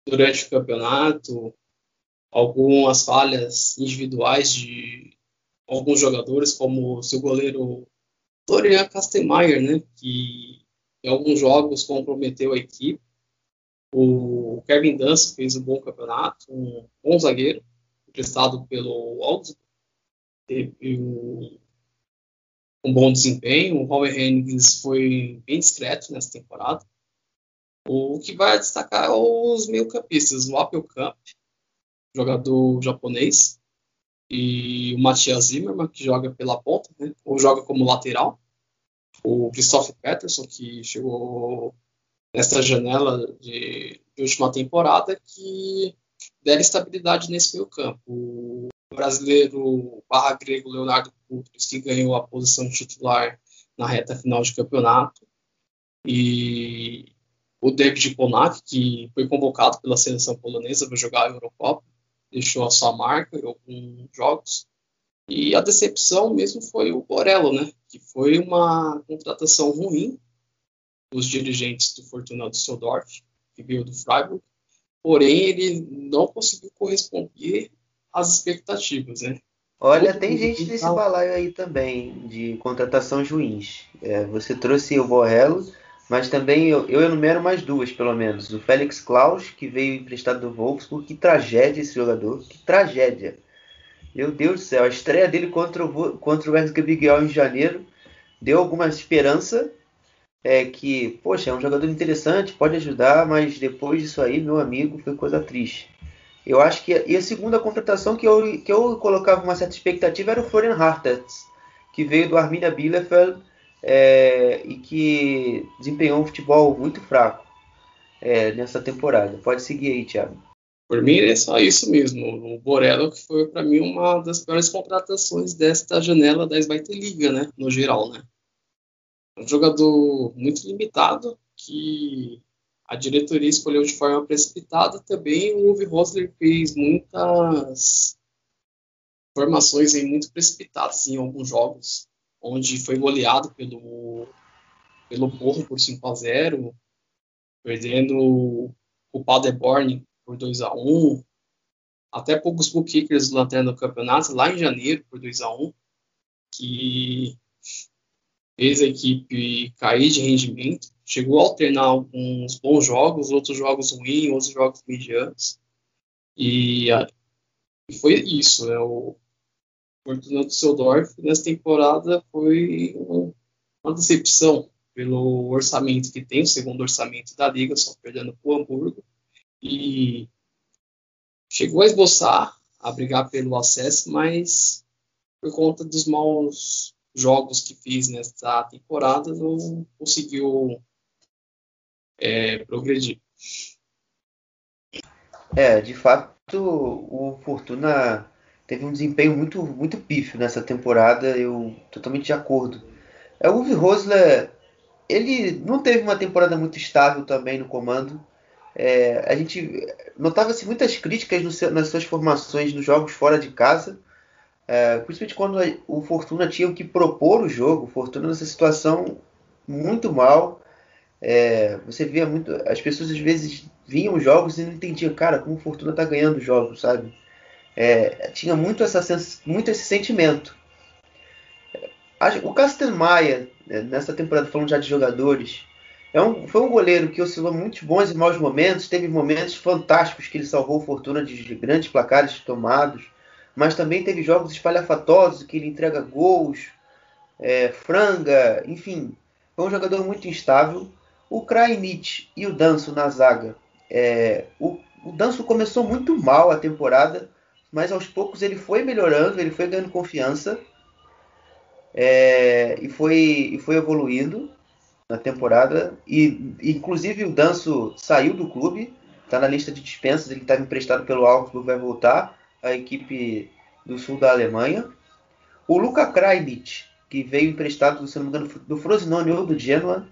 durante o campeonato, algumas falhas individuais de alguns jogadores, como o seu goleiro Florian Kastenmeier, né, que em alguns jogos comprometeu a equipe. O Kevin Dance fez um bom campeonato, um bom zagueiro, emprestado pelo Augsburg, teve um, um, bom desempenho. O Robert Hennings foi bem discreto nessa temporada. O que vai destacar é os meio-campistas, o Appelkamp, jogador japonês, e o Matthias Zimmermann, que joga pela ponta, né, ou joga como lateral o Christoph Peterson, que chegou nesta janela de, de última temporada, que dera estabilidade nesse meio campo. Brasileiro barra grego Leonardo Kutris, que ganhou a posição titular na reta final de campeonato, e o David Ponak, que foi convocado pela seleção polonesa para jogar a Eurocopa, deixou a sua marca em alguns jogos. E a decepção mesmo foi o Borello, né? Que foi uma contratação ruim dos dirigentes do Fortuna Düsseldorf, que veio do Freiburg. Porém, ele não conseguiu corresponder às expectativas, né? Olha, tem gente nesse tá- balaio aí também de contratação ruins. É, você trouxe o Borrello, mas também eu, eu enumero mais duas, pelo menos. O Félix Klaus, que veio emprestado do Wolfsburg. Que tragédia esse jogador, que tragédia. Meu Deus do céu, a estreia dele contra o, contra o Miguel em janeiro deu alguma esperança. É que, poxa, é um jogador interessante, pode ajudar, mas depois disso aí, meu amigo, foi coisa triste. Eu acho que e a segunda contratação que eu, que eu colocava uma certa expectativa era o Florian Hartz, que veio do Arminia Bielefeld é, e que desempenhou um futebol muito fraco é, nessa temporada. Pode seguir aí, Thiago. Por mim, é só isso mesmo. O Borello, que foi para mim uma das piores contratações desta janela da Zweite Liga, né? No geral, né? Um jogador muito limitado que a diretoria escolheu de forma precipitada. Também o Uwe Rosler fez muitas formações aí muito precipitadas em alguns jogos, onde foi goleado pelo pelo Porro por 5 a 0, perdendo o Paderborn por 2 a 1 até poucos Bull Kickers do Lanterna do campeonato, lá em janeiro, por 2 a 1 que fez a equipe cair de rendimento. Chegou a alternar alguns bons jogos, outros jogos ruins, outros jogos medianos. E, foi isso. Né? O Fortuna Düsseldorf nessa temporada foi um- uma decepção pelo orçamento que tem, o segundo orçamento da liga, só perdendo para o Hamburgo. E chegou a esboçar, a brigar pelo acesso, mas por conta dos maus jogos que fiz nessa temporada, não conseguiu é, progredir. É, de fato, o Fortuna teve um desempenho muito, muito pífio nessa temporada, eu totalmente de acordo. É, o Uwe Rosler, ele não teve uma temporada muito estável também no comando. É, a gente notava-se muitas críticas seu- nas suas formações nos jogos fora de casa, é, principalmente quando o Fortuna tinha que propor o jogo. O Fortuna nessa situação muito mal. É, você via muito. As pessoas às vezes vinham os jogos e não entendiam, cara, como Fortuna tá ganhando jogos, sabe? É, tinha muito, essa, sens- muito esse sentimento. O Castelmaia, né, nessa temporada, falando já de jogadores, é um, foi um goleiro que oscilou muitos bons e maus momentos. Teve momentos fantásticos que ele salvou Fortuna de grandes placares tomados, mas também teve jogos espalhafatosos que ele entrega gols, é, franga, enfim. Foi um jogador muito instável. O Krajinic e o Danso na zaga. É, o, o Danso começou muito mal a temporada, mas aos poucos ele foi melhorando, ele foi ganhando confiança é, e, foi, e foi evoluindo na temporada. E inclusive o Danso saiu do clube, está na lista de dispensas, ele estava emprestado pelo Augsburg, vai voltar à equipe do sul da Alemanha. O Luka Krajinic, que veio emprestado, se não me engano, do Frosinone ou do Genoa,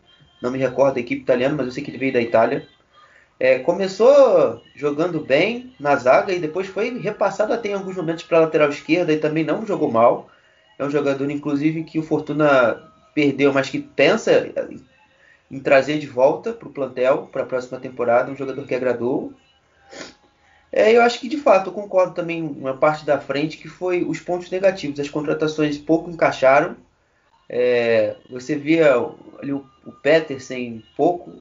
não me recordo da equipe italiana, mas eu sei que ele veio da Itália. É, começou jogando bem na zaga e depois foi repassado até em alguns momentos para a lateral esquerda e também não jogou mal. É um jogador, inclusive, que o Fortuna perdeu, mas que pensa em trazer de volta para o plantel para a próxima temporada. Um jogador que agradou. É, eu acho que de fato eu concordo também uma parte da frente que foi os pontos negativos. As contratações pouco encaixaram. É, você via ali o, o Petersen pouco,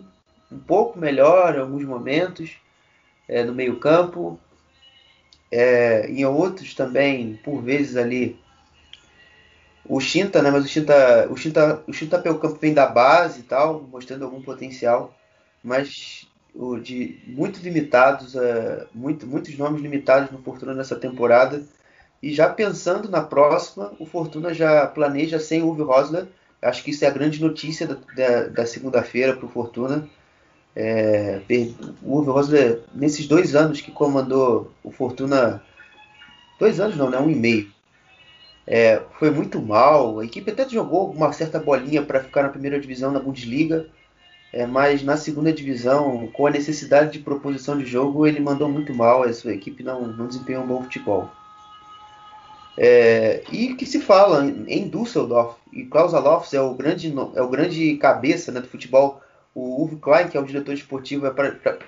um pouco melhor em alguns momentos é, no meio campo. É, em outros também, por vezes ali, o Shinta, né? Mas o Shinta, o Shinta, o Shinta pelo campo vem da base e tal, mostrando algum potencial, mas o de muito limitados, uh, muito, muitos nomes limitados no Fortuna nessa temporada. E já pensando na próxima, o Fortuna já planeja sem Uwe Rosler. Acho que isso é a grande notícia da, da, da segunda-feira para o Fortuna. É, o Uwe Rosler, nesses dois anos que comandou o Fortuna, dois anos não, né? Um e meio. É, foi muito mal. A equipe até jogou uma certa bolinha para ficar na primeira divisão na Bundesliga, é, mas na segunda divisão, com a necessidade de proposição de jogo, ele mandou muito mal, a sua equipe não, não desempenhou um bom futebol. É, e que se fala em Düsseldorf, e Klaus Allofs é o grande, é o grande cabeça né, do futebol, o Uwe Klein, que é o diretor esportivo, é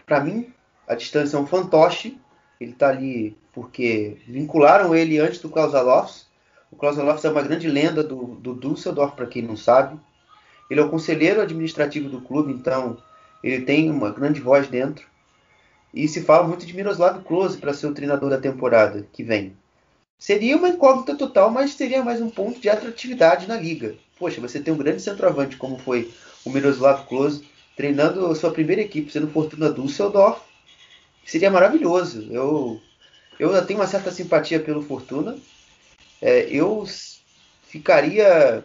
para mim, a distância é um fantoche, ele está ali porque vincularam ele antes do Klaus Allofs, o Klaus Allofs é uma grande lenda do, do Düsseldorf, para quem não sabe, ele é o conselheiro administrativo do clube, então ele tem uma grande voz dentro, e se fala muito de Miroslav Klose para ser o treinador da temporada que vem. Seria uma incógnita total, mas seria mais um ponto de atratividade na liga. Poxa, você tem um grande centroavante como foi o Miroslav Klose, treinando a sua primeira equipe, sendo Fortuna Düsseldorf. Seria maravilhoso. Eu, eu tenho uma certa simpatia pelo Fortuna. É, eu ficaria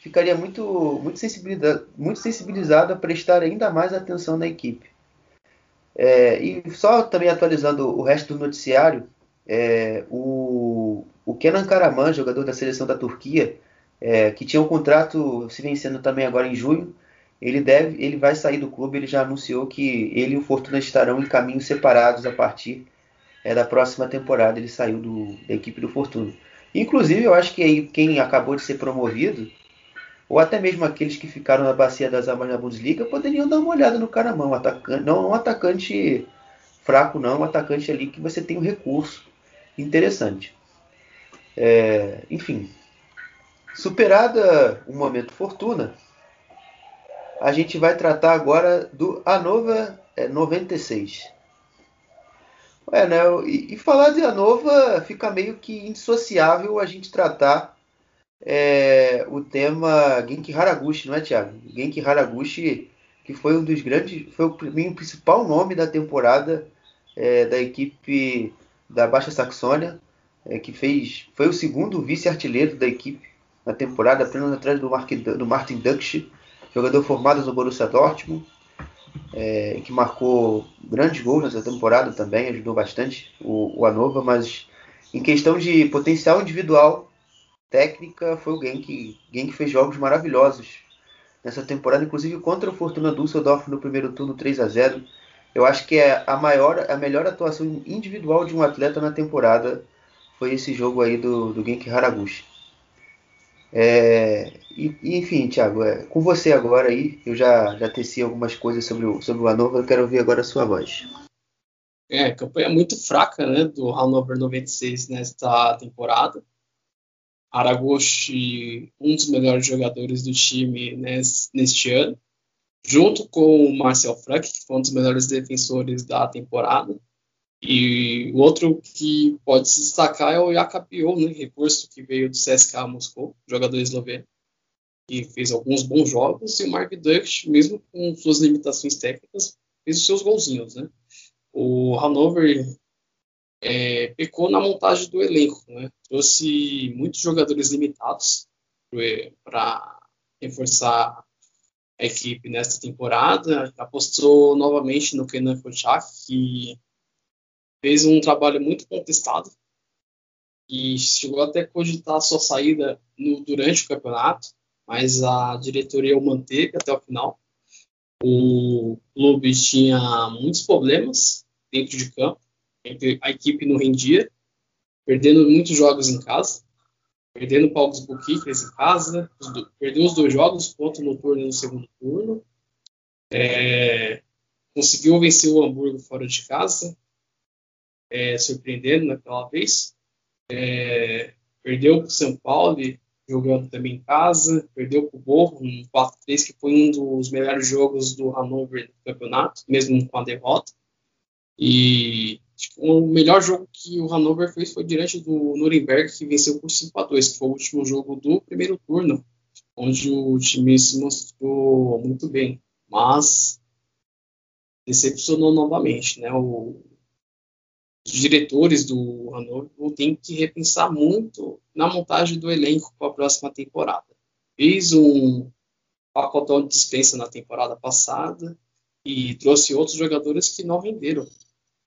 ficaria muito muito sensibilizado, muito sensibilizado a prestar ainda mais atenção na equipe. É, e só também atualizando o resto do noticiário, é, o, o Kenan Karaman, jogador da seleção da Turquia, é, que tinha um contrato se vencendo também agora em junho, ele deve, ele vai sair do clube. Ele já anunciou que ele e o Fortuna estarão em caminhos separados a partir é, da próxima temporada. Ele saiu do, da equipe do Fortuna. Inclusive, eu acho que aí, quem acabou de ser promovido, ou até mesmo aqueles que ficaram na bacia das almas na Bundesliga, poderiam dar uma olhada no um atacante, não um atacante fraco, não, um atacante ali que você tem um recurso interessante. É, enfim, superada o momento fortuna, a gente vai tratar agora do Anova é, 96. É, né? E, e, falar de Anova fica meio que indissociável a gente tratar é, o tema Genki Haraguchi, não é, Thiago? Genki Haraguchi, que foi um dos grandes, foi o, o principal nome da temporada é, da equipe da Baixa Saxônia, é, que fez, foi o segundo vice-artilheiro da equipe na temporada, apenas atrás do, Mark, do Martin Dux, jogador formado no Borussia Dortmund, é, que marcou grandes gols nessa temporada também, ajudou bastante o, o Anova, mas em questão de potencial individual, técnica, foi alguém que, alguém que fez jogos maravilhosos nessa temporada, inclusive contra o Fortuna Düsseldorf no primeiro turno 3 a 0 eu acho que é a maior, a melhor atuação individual de um atleta na temporada foi esse jogo aí do, do Genki Haraguchi. É, e, enfim, Thiago, é, com você agora aí, eu já, já teci algumas coisas sobre o, sobre o Hannover, eu quero ouvir agora a sua voz. É, campanha muito fraca né, do Hannover 96 nesta temporada. Haraguchi, um dos melhores jogadores do time nesse, neste ano junto com o Marcel Frank, que foi um dos melhores defensores da temporada. E o outro que pode se destacar é o Jacapiol, né, reforço que veio do CSKA Moscou, jogador esloveno, que fez alguns bons jogos, e o Mark Dux, mesmo com suas limitações técnicas, fez os seus golzinhos. Né? O Hannover é, pecou na montagem do elenco, né? trouxe muitos jogadores limitados para reforçar a equipe nesta temporada. Apostou novamente no Kenan Kochak, que fez um trabalho muito contestado e chegou até a cogitar a sua saída no, durante o campeonato, mas a diretoria o manteve até o final. O clube tinha muitos problemas dentro de campo, a equipe não rendia, perdendo muitos jogos em casa perdendo para o Augsburg em casa, perdeu os dois jogos, ponto no turno no segundo turno. É, conseguiu vencer o Hamburgo fora de casa, é, surpreendendo naquela vez. É, perdeu para o São Paulo, jogando também em casa. Perdeu para o Borro, um 4-3, que foi um dos melhores jogos do Hannover no campeonato, mesmo com a derrota. E o melhor jogo que o Hannover fez foi diante do Nuremberg, que venceu por 5 a 2 que foi o último jogo do primeiro turno, onde o time se mostrou muito bem, mas decepcionou novamente. Né? O, os diretores do Hannover têm que repensar muito na montagem do elenco para a próxima temporada. Fez um pacotão de dispensa na temporada passada e trouxe outros jogadores que não renderam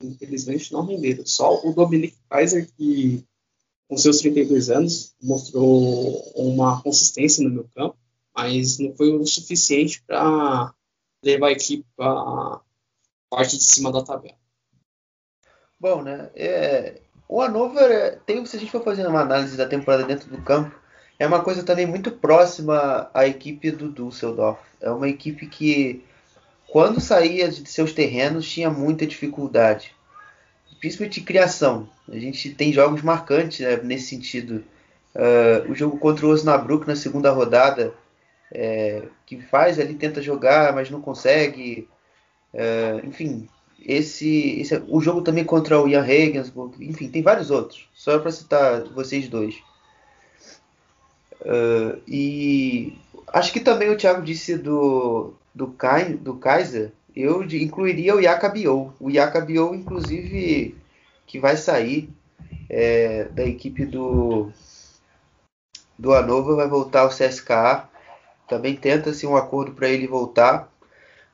infelizmente não renderam. Só o Dominic Kaiser, que com seus 32 anos mostrou uma consistência no meu campo, mas não foi o suficiente para levar a equipe para parte de cima da tabela. Bom, né? É, o Hannover tem, se a gente for fazer uma análise da temporada dentro do campo, é uma coisa também muito próxima à equipe do Düsseldorf. É uma equipe que, quando saía de seus terrenos, tinha muita dificuldade, principalmente de criação. A gente tem jogos marcantes né, nesse sentido. Uh, o jogo contra o Osnabrück na segunda rodada, é, que faz ali, tenta jogar, mas não consegue. Uh, enfim, esse, esse, o jogo também contra o Ian Regensburg, enfim, tem vários outros. Só para citar vocês dois. Uh, e acho que também o Thiago disse do, do, Kai, do Kaiser, eu incluiria o Yakabiou. O Yakabiou, inclusive, que vai sair é, da equipe do, do Anova, vai voltar ao CSKA. Também tenta-se um acordo para ele voltar,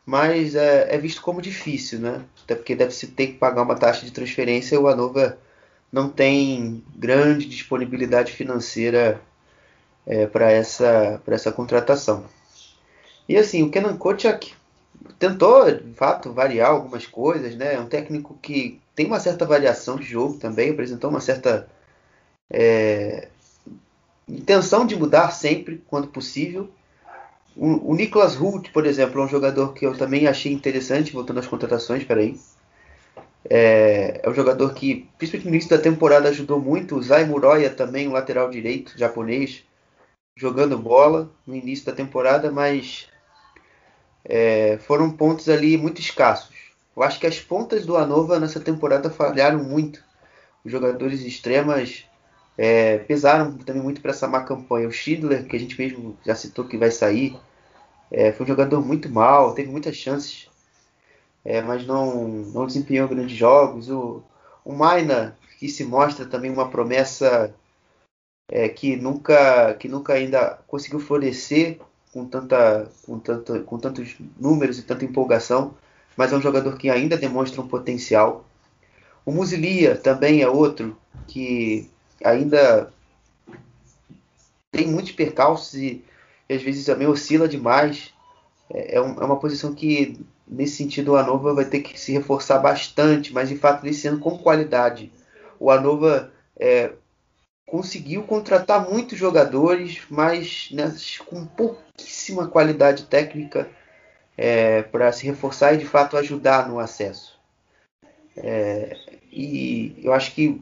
mas é, é, visto como difícil, né? Até porque deve-se ter que pagar uma taxa de transferência e o Anova não tem grande disponibilidade financeira é, para essa, essa contratação. E assim, o Kenan Kociak tentou, de fato, variar algumas coisas, né? É um técnico que tem uma certa variação de jogo também, apresentou uma certa é, intenção de mudar sempre, quando possível. O, o Niklas Hult, por exemplo, é um jogador que eu também achei interessante, voltando às contratações, peraí. É, é um jogador que, principalmente no início da temporada, ajudou muito. O Zay Muroya também, um lateral direito japonês, jogando bola no início da temporada, mas é, foram pontos ali muito escassos. Eu acho que as pontas do Anova nessa temporada falharam muito. Os jogadores extremas é, pesaram também muito para essa má campanha. O Schindler, que a gente mesmo já citou que vai sair, é, foi um jogador muito mal, teve muitas chances, é, mas não, não desempenhou grandes jogos. O, o Maina, que se mostra também uma promessa é, que nunca que nunca ainda conseguiu florescer com tanta com tanto, com tantos números e tanta empolgação, mas é um jogador que ainda demonstra um potencial. O Musilia também é outro que ainda tem muitos percalços e, e às vezes também oscila demais. É, é, é, uma posição que, nesse sentido, o Anova vai ter que se reforçar bastante, mas de fato, esse ano com qualidade. O Anova é, conseguiu contratar muitos jogadores, mas né, com pouquíssima qualidade técnica é, para se reforçar e de fato ajudar no acesso. É, e eu acho que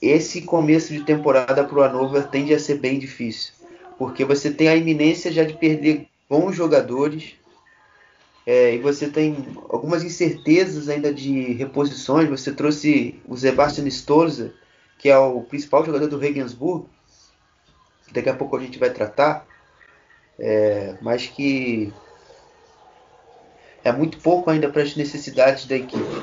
esse começo de temporada para o Anova tende a ser bem difícil, porque você tem a iminência já de perder bons jogadores é, e você tem algumas incertezas ainda de reposições. Você trouxe o Sebastian Stolzer, que é o principal jogador do Regensburg, daqui a pouco a gente vai tratar, é, mas que é muito pouco ainda para as necessidades da equipe.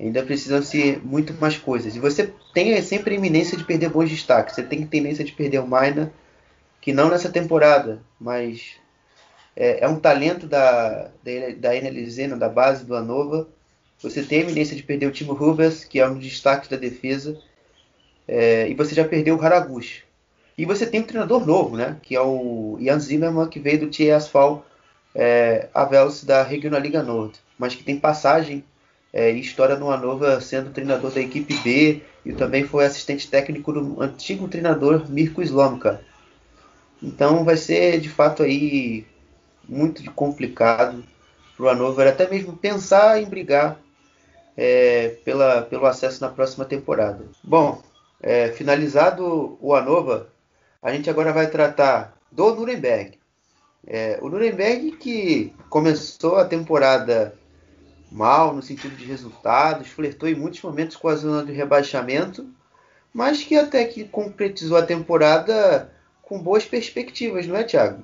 Ainda precisam ser muito mais coisas. E você tem sempre a iminência de perder bons destaques. Você tem tendência de perder o Maina, que não nessa temporada, mas é, é um talento da, da, da da base do Anova, você tem a eminência de perder o Timo Rubens, que é um dos destaques da defesa. É, e você já perdeu o Haraguchi. E você tem um treinador novo, né? Que é o Jan Zimmermann, que veio do TSV é, Avels da Regionalliga Nord. Mas que tem passagem é, e história no Anova sendo treinador da equipe B e também foi assistente técnico do antigo treinador Mirko Slomka. Então vai ser de fato aí muito complicado para o Hannover até mesmo pensar em brigar é, pela, pelo acesso na próxima temporada. Bom, é, finalizado o Anova, a gente agora vai tratar do Nuremberg. É, o Nuremberg que começou a temporada mal no sentido de resultados, flertou em muitos momentos com a zona de rebaixamento, mas que até que concretizou a temporada com boas perspectivas, não é, Thiago?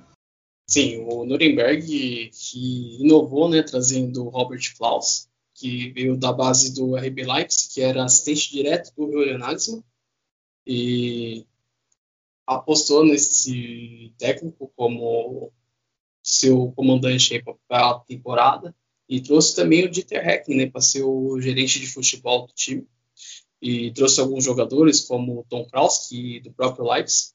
Sim, o Nuremberg que inovou, né, trazendo Robert Klaus, que veio da base do RB Leipzig, que era assistente direto do Julian Nagelsmann, e apostou nesse técnico como seu comandante para a temporada e trouxe também o Dieter Hecken né, para ser o gerente de futebol do time e trouxe alguns jogadores como o Tom Kraus, que do próprio Leipzig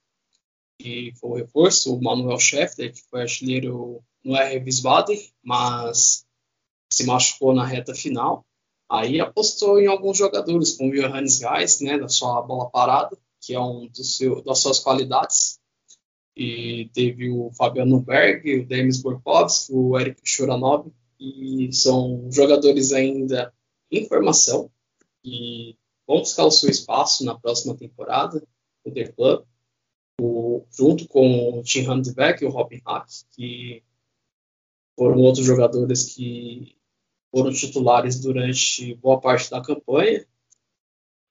que foi o reforço, o Manuel Schäffler, que foi artilheiro no R Wiesbaden, mas se machucou na reta final. Aí apostou em alguns jogadores, como o Johannes Geis, né, da sua bola parada, que é um seu, das suas qualidades. E teve o Fabiano Berg, o Demis Borkovski, o Eric Churanov, e são jogadores ainda em formação e vão buscar o seu espaço na próxima temporada no The Club, o, junto com o Tim Handbeck e o Robin Hack, que foram outros jogadores que foram titulares durante boa parte da campanha.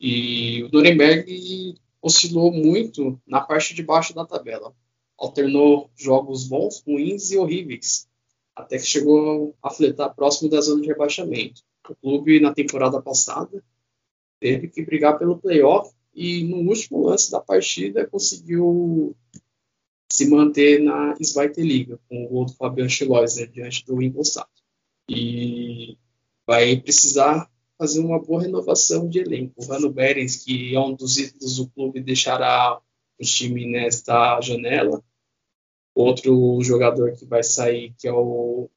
E o Nuremberg oscilou muito na parte de baixo da tabela. Alternou jogos bons, ruins e horríveis, até que chegou a fletar próximo da zona de rebaixamento. O clube, na temporada passada, teve que brigar pelo playoff e no último lance da partida conseguiu se manter na Zweite Liga, com o gol do Fabian Schleusner diante do Ingolstadt. E vai precisar fazer uma boa renovação de elenco. O Rano Berens, que é um dos ídolos do clube, deixará o time nesta janela. Outro jogador que vai sair, que é o.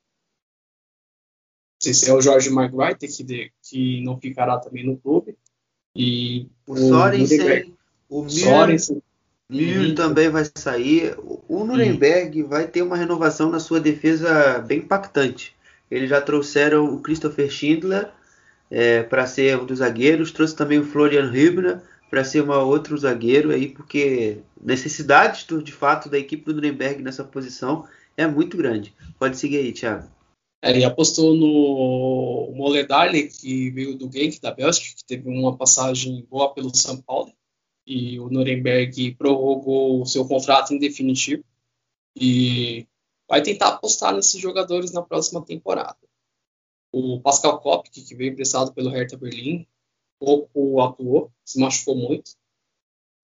Não sei se é o Jorge Margreiter, que, de, que não ficará também no clube. E O Sorensen, o Sorensen, Mir Uhum. também vai sair. O Nuremberg vai ter uma renovação na sua defesa bem impactante. Eles já trouxeram o Christopher Schindler para ser um dos zagueiros, trouxe também o Florian Hübner para ser uma outro zagueiro aí, porque necessidades do- de fato da equipe do Nuremberg nessa posição é muito grande. Pode seguir aí, Thiago. É, ele apostou no Moledali, que veio do Genk da Bélgica, que teve uma passagem boa pelo São Paulo. E o Nuremberg prorrogou o seu contrato em definitivo. E vai tentar apostar nesses jogadores na próxima temporada. O Pascal Kopke, que veio emprestado pelo Hertha Berlim, pouco atuou, se machucou muito.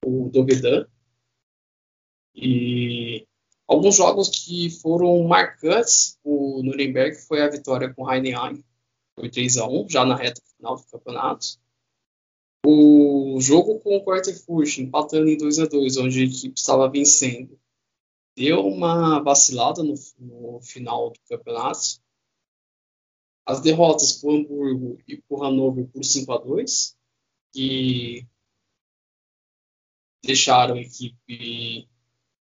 O Dovedan. E alguns jogos que foram marcantes, o Nuremberg foi a vitória com o Heidenheim, foi 3 a 1 já na reta final do campeonato. O jogo com o Quarterfurt, empatando em 2 a 2 onde a equipe estava vencendo, deu uma vacilada no, no final do campeonato. As derrotas o Hamburgo e o Hannover por 5 a 2 que deixaram a equipe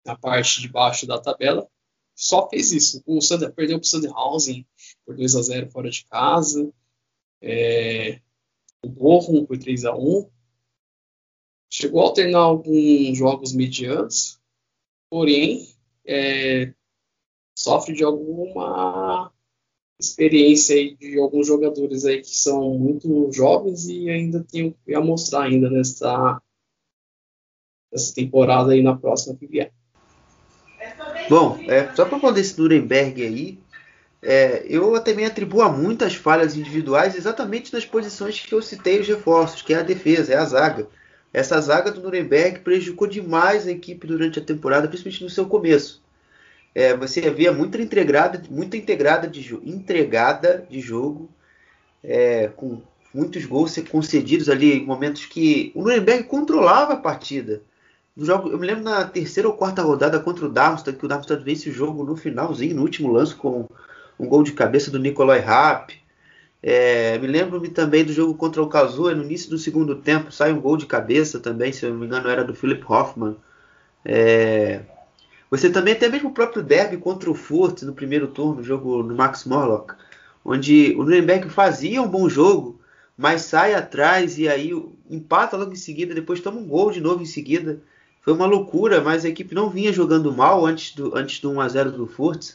na parte de baixo da tabela. Só fez isso. O Sander perdeu para o Sanderhausen por 2 a 0 fora de casa. É, o Bochum por 3 a 1 Chegou a alternar alguns jogos medianos, porém é, sofre de alguma experiência de alguns jogadores aí que são muito jovens e ainda tem a mostrar ainda nessa, nessa temporada aí na próxima que vier. Bom, é, só para falar desse Nuremberg aí, é, eu também atribuo a muitas falhas individuais exatamente nas posições que eu citei os reforços, que é a defesa, é a zaga. Essa zaga do Nuremberg prejudicou demais a equipe durante a temporada, principalmente no seu começo. É, você havia muita integrada, muita integrada de, entregada de jogo, é, com muitos gols concedidos ali em momentos que o Nuremberg controlava a partida. No jogo, eu me lembro na terceira ou quarta rodada contra o Darmstadt, que o Darmstadt vence o jogo no finalzinho, no último lance, com um gol de cabeça do Nicolai Rapp. É, me lembro-me também do jogo contra o Kazuya, no início do segundo tempo, sai um gol de cabeça também, se eu não me engano, era do Philip Hoffman. É, você também até mesmo o próprio derby contra o Furt no primeiro turno, jogo no Max Morlock, onde o Nuremberg fazia um bom jogo, mas sai atrás e aí empata logo em seguida, depois toma um gol de novo em seguida. Foi uma loucura, mas a equipe não vinha jogando mal antes do, antes do 1x0 do Furt.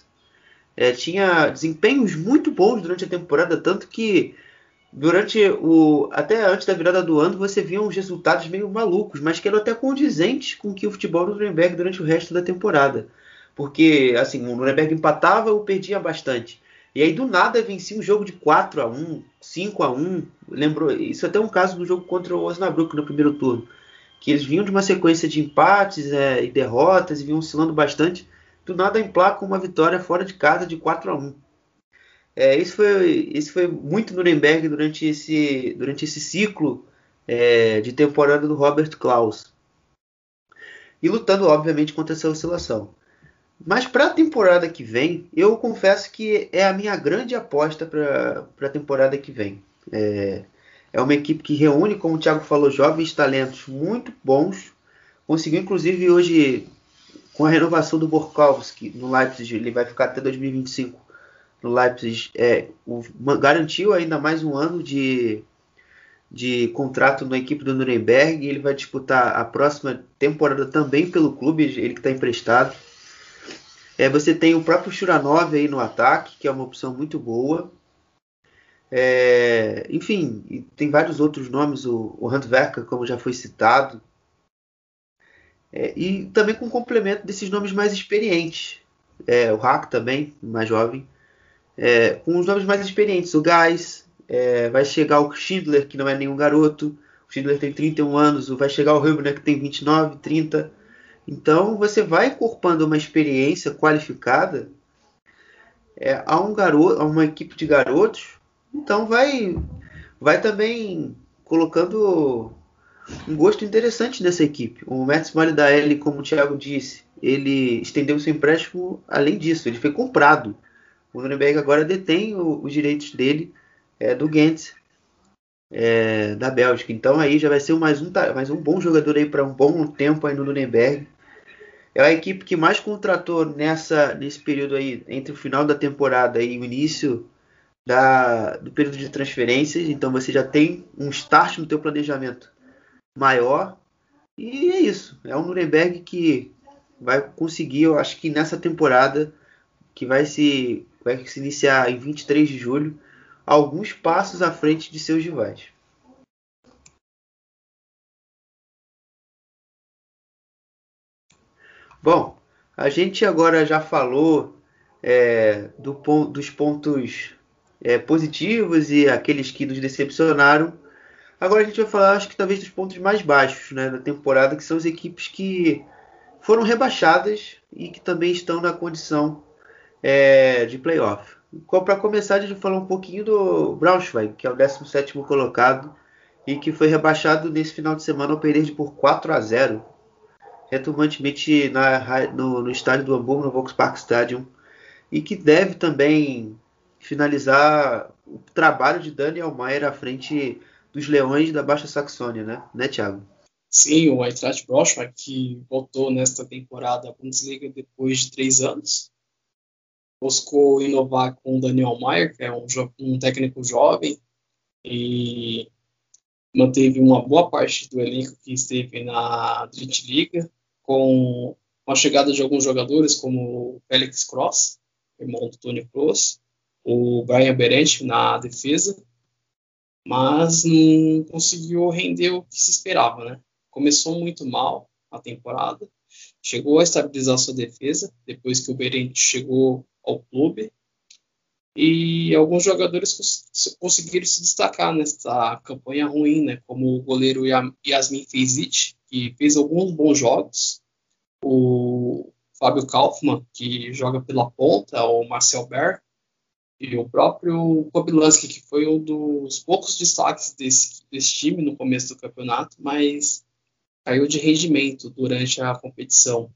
É, tinha desempenhos muito bons durante a temporada, tanto que durante o até antes da virada do ano você via uns resultados meio malucos, mas que eram até condizentes com que o futebol do Nuremberg durante o resto da temporada. Porque assim, o Nuremberg empatava ou perdia bastante. E aí do nada vencia um jogo de 4 a 1, 5 a 1. Lembrou, isso é até um caso do jogo contra o Osnabrück no primeiro turno, que eles vinham de uma sequência de empates é, e derrotas e vinham oscilando bastante. Do nada emplacam uma vitória fora de casa de 4 a 1. É, isso, foi, isso foi muito Nuremberg durante esse, durante esse ciclo é, de temporada do Robert Klaus. e lutando, obviamente, contra essa oscilação. Mas para a temporada que vem, eu confesso que é a minha grande aposta para a temporada que vem. É, é uma equipe que reúne, como o Thiago falou, jovens talentos muito bons. Conseguiu, inclusive, hoje, com a renovação do Borkowski no Leipzig, ele vai ficar até 2025 no Leipzig. É, o, garantiu ainda mais um ano de, de contrato na equipe do Nuremberg. Ele vai disputar a próxima temporada também pelo clube, ele que está emprestado. É, você tem o próprio Churanov aí no ataque, que é uma opção muito boa. É, enfim, tem vários outros nomes, o, o Handwerker, como já foi citado. É, e também com complemento desses nomes mais experientes. É, o Hack também, mais jovem. É, com os nomes mais experientes, o Gás, é, vai chegar o Schindler, que não é nenhum garoto. O Schindler tem 31 anos, vai chegar o Rubner, que tem 29, 30. Então você vai incorporando uma experiência qualificada é, a um garoto, a uma equipe de garotos, então vai, vai também colocando um gosto interessante nessa equipe. O Mets Malidaeli, como o Thiago disse, ele estendeu seu empréstimo além disso, ele foi comprado. O Nuremberg agora detém o, os direitos dele é, do Gent é, da Bélgica. Então aí já vai ser mais um, mais um bom jogador aí para um bom tempo aí no Nuremberg é a equipe que mais contratou nessa, nesse período aí, entre o final da temporada e o início da, do período de transferências. Então você já tem um start no teu planejamento maior. E é isso. É o Nuremberg que vai conseguir, eu acho que nessa temporada, que vai se, vai se iniciar em 23 de julho, alguns passos à frente de seus rivais. Bom, a gente agora já falou é, do, dos pontos é, positivos e aqueles que nos decepcionaram. Agora a gente vai falar, acho que talvez dos pontos mais baixos né, da temporada, que são as equipes que foram rebaixadas e que também estão na condição é, de playoff. Para começar, a gente vai falar um pouquinho do Braunschweig, que é o 17 colocado e que foi rebaixado nesse final de semana ao perder por 4 a 0 retumbantemente na, no, no, estádio do Hamburgo, no Volkspark Stadium, e que deve também finalizar o trabalho de Daniel Maier à frente dos Leões da Baixa Saxônia, né, né Thiago? Sim, o Eintracht Braunschweig, que voltou nesta temporada à Bundesliga depois de três anos, buscou inovar com o Daniel Maier, que é um, um técnico jovem, e manteve uma boa parte do elenco que esteve na Drittliga, com a chegada de alguns jogadores, como o Felix Cross, irmão do Tony Kroos, o Brian Berent na defesa, mas não conseguiu render o que se esperava, né? Começou muito mal a temporada, chegou a estabilizar sua defesa depois que o Berent chegou ao clube e alguns jogadores cons conseguiram se destacar nessa campanha ruim, né? Como o goleiro Yasmin Fezic, que fez alguns bons jogos, o Fábio Kaufmann, que joga pela ponta, o Marcel Ber, e o próprio Kobilanski, que foi um dos poucos destaques desse, desse time no começo do campeonato, mas caiu de rendimento durante a competição.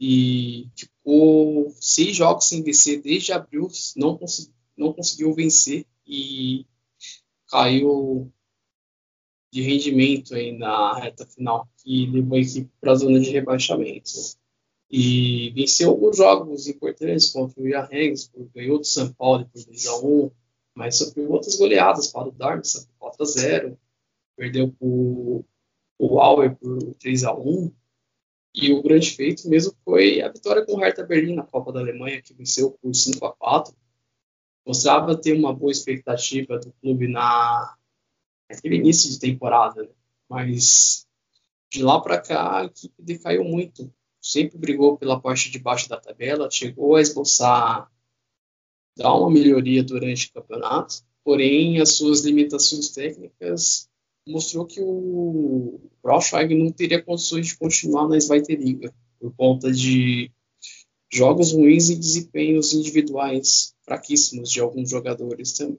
E ficou seis jogos sem vencer desde abril, não, não conseguiu vencer e caiu de rendimento aí na reta final, que levou a equipe para a zona de rebaixamento. E venceu alguns jogos importantes contra o Regensburg, ganhou do São Paulo por 2 a 1 mas sofreu outras goleadas para o Darmstadt por 4 a 0 perdeu para o Auer por 3 a 1 e o grande feito mesmo foi a vitória com o Hertha Berlim na Copa da Alemanha, que venceu por 5 a 4 mostrava ter uma boa expectativa do clube na aquele início de temporada, né? mas de lá para cá a equipe decaiu muito. Sempre brigou pela parte de baixo da tabela, chegou a esboçar dar uma melhoria durante o campeonato, porém as suas limitações técnicas mostrou que o Braunschweig não teria condições de continuar na Zweite por conta de jogos ruins e desempenhos individuais fraquíssimos de alguns jogadores também.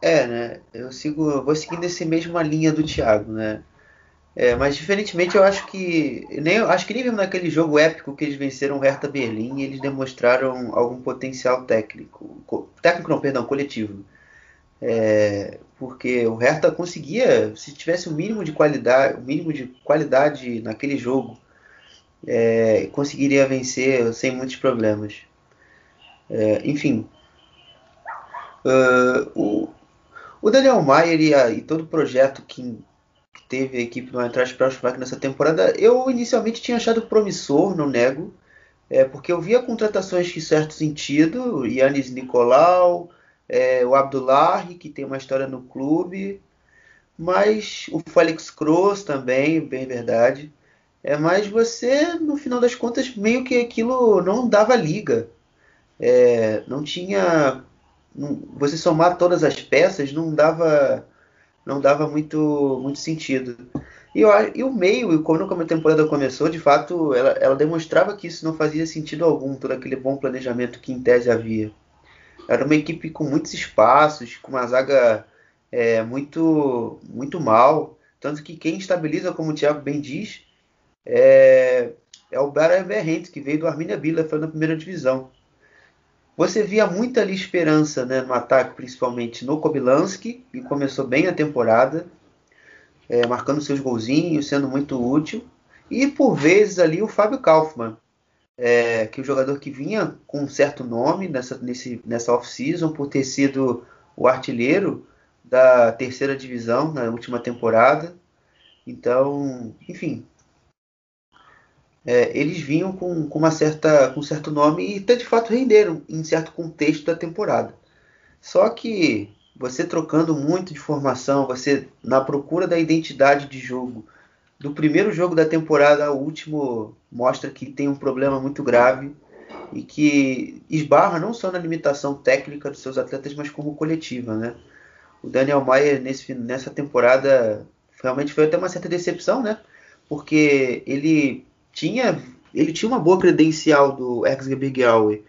É, né? Eu sigo, eu vou seguindo essa mesma linha do Thiago, né? É, mas diferentemente eu acho que nem acho que nem mesmo naquele jogo épico que eles venceram o Hertha Berlim, eles demonstraram algum potencial técnico, co- técnico não, perdão, coletivo. É, porque o Hertha conseguia, se tivesse o mínimo de qualidade, o mínimo de qualidade naquele jogo, é, conseguiria vencer sem muitos problemas. É, enfim, ah, o, o Daniel Maier e, a- e todo o projeto que teve a equipe do Eintracht Braunschweig nessa temporada, eu inicialmente tinha achado promissor, não nego, é, porque eu via contratações em certo sentido, Yannis Nicolau, é, o Abdullahi, que tem uma história no clube, mas o Felix Kroos também, bem verdade. É, mas você, no final das contas, meio que aquilo não dava liga. É, não tinha. não- você somar todas as peças não dava, não dava muito, muito sentido. E, eu, e o meio, quando a temporada começou, de fato, ela, ela demonstrava que isso não fazia sentido algum, todo aquele bom planejamento que em tese havia. Era uma equipe com muitos espaços, com uma zaga é, muito, muito mal. Tanto que quem estabiliza, como o Thiago bem diz, é, é o Bara Berrent, que veio do Arminia Bielefeld na primeira divisão. Você via muita ali esperança né, no ataque, principalmente no Kobylanski, que começou bem a temporada, é, marcando seus golzinhos, sendo muito útil. E por vezes ali o Fábio Kaufmann, é, que é o jogador que vinha com um certo nome nessa, nesse, nessa off-season, por ter sido o artilheiro da terceira divisão na última temporada. Então, enfim, é, eles vinham com, com uma certa, com um certo nome e até de fato renderam em certo contexto da temporada. Só que você trocando muito de formação, você na procura da identidade de jogo, do primeiro jogo da temporada ao último, mostra que tem um problema muito grave e que esbarra não só na limitação técnica dos seus atletas, mas como coletiva, né? O Daniel Maier nesse, nessa temporada realmente foi até uma certa decepção, né? Porque ele tinha ele tinha uma boa credencial do ex-Gebirge Aue.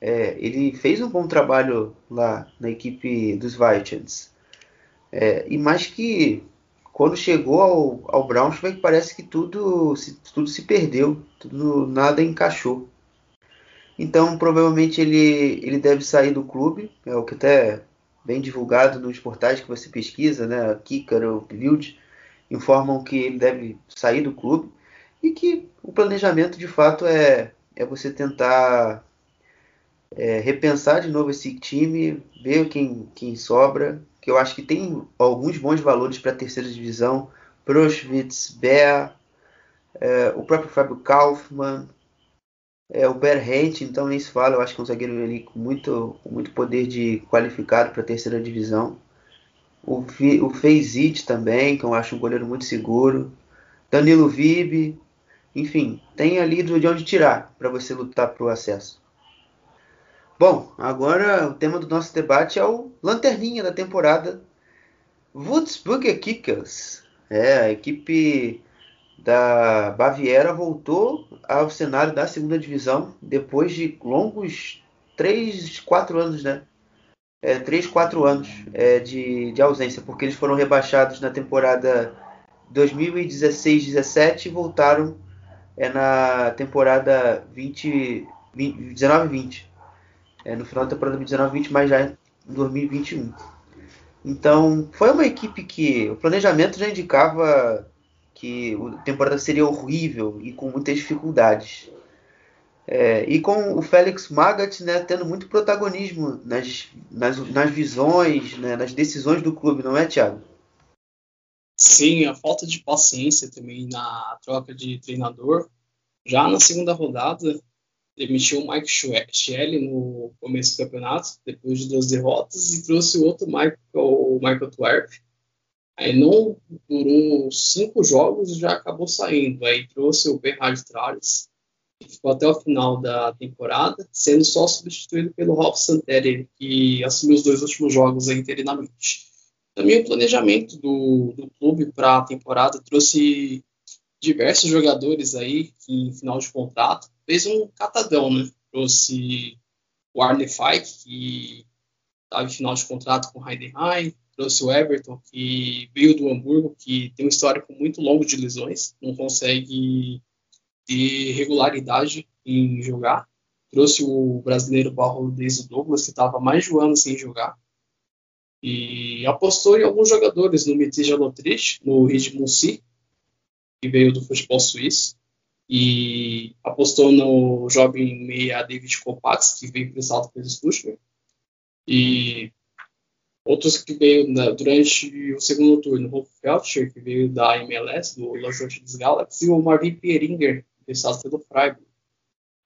É, ele fez um bom trabalho lá na equipe dos Vikings. É, e mais que quando chegou ao, ao Braunschweig parece que tudo se, tudo se perdeu, tudo nada encaixou. Então provavelmente ele, ele deve sair do clube, é o que até bem divulgado nos portais que você pesquisa, né? Kicker ou Bild, informam que ele deve sair do clube e que o planejamento de fato é, é você tentar é, repensar de novo esse time, ver quem, quem sobra, que eu acho que tem alguns bons valores para a terceira divisão, Proschwitz, Bear, é, o próprio Fábio Kaufmann, é, o Berrent, então nem se fala, eu acho que é um zagueiro ali com muito, com muito poder de qualificado para a terceira divisão. O, o Feizit também, que eu acho um goleiro muito seguro. Danilo Vib, enfim, tem ali de onde tirar para você lutar para o acesso. Bom, agora o tema do nosso debate é o lanterninha da temporada, Würzburger Kickers. É, a equipe da Baviera voltou ao cenário da segunda divisão depois de longos 3, 4 anos, né? É, 3, 4 anos é, de, de ausência, porque eles foram rebaixados na temporada 2016-17 e voltaram é, na temporada 20, 20, 19-20. É, no final da temporada 19-20, mas já em 2021. Então, foi uma equipe que o planejamento já indicava que a temporada seria horrível e com muitas dificuldades. É, e com o Félix Magath né, tendo muito protagonismo nas, nas, nas visões, né, nas decisões do clube, não é, Thiago? Sim, a falta de paciência também na troca de treinador. Já na segunda rodada, demitiu o Mike Shelley no começo do campeonato, depois de duas derrotas, e trouxe o outro Michael, o Michael Twerp. Aí não durou cinco jogos e já acabou saindo. Aí trouxe o Bernard Tralles, que ficou até o final da temporada, sendo só substituído pelo Ralph Santeri, que assumiu os dois últimos jogos interinamente. Também o planejamento do, do clube para a temporada trouxe diversos jogadores aí que em final de contrato fez um catadão, né? Trouxe o Arne Fike, que estava em final de contrato com o Heidenheim, trouxe o Everton, que veio do Hamburgo, que tem um histórico muito longo de lesões, não consegue ter regularidade em jogar. Trouxe o brasileiro Barro desde Douglas, que estava mais de um ano sem jogar. E apostou em alguns jogadores, no Metija Lotrich, no Rid Munsi, que veio do futebol suíço. E apostou no jovem meia David Kopax, que veio emprestado pelo Stuttgart. E outros que veio na, durante o segundo turno, o Felcher, que veio da MLS, do Los Angeles Galaxy, e o Marvin Pieringer, emprestado pelo Freiburg.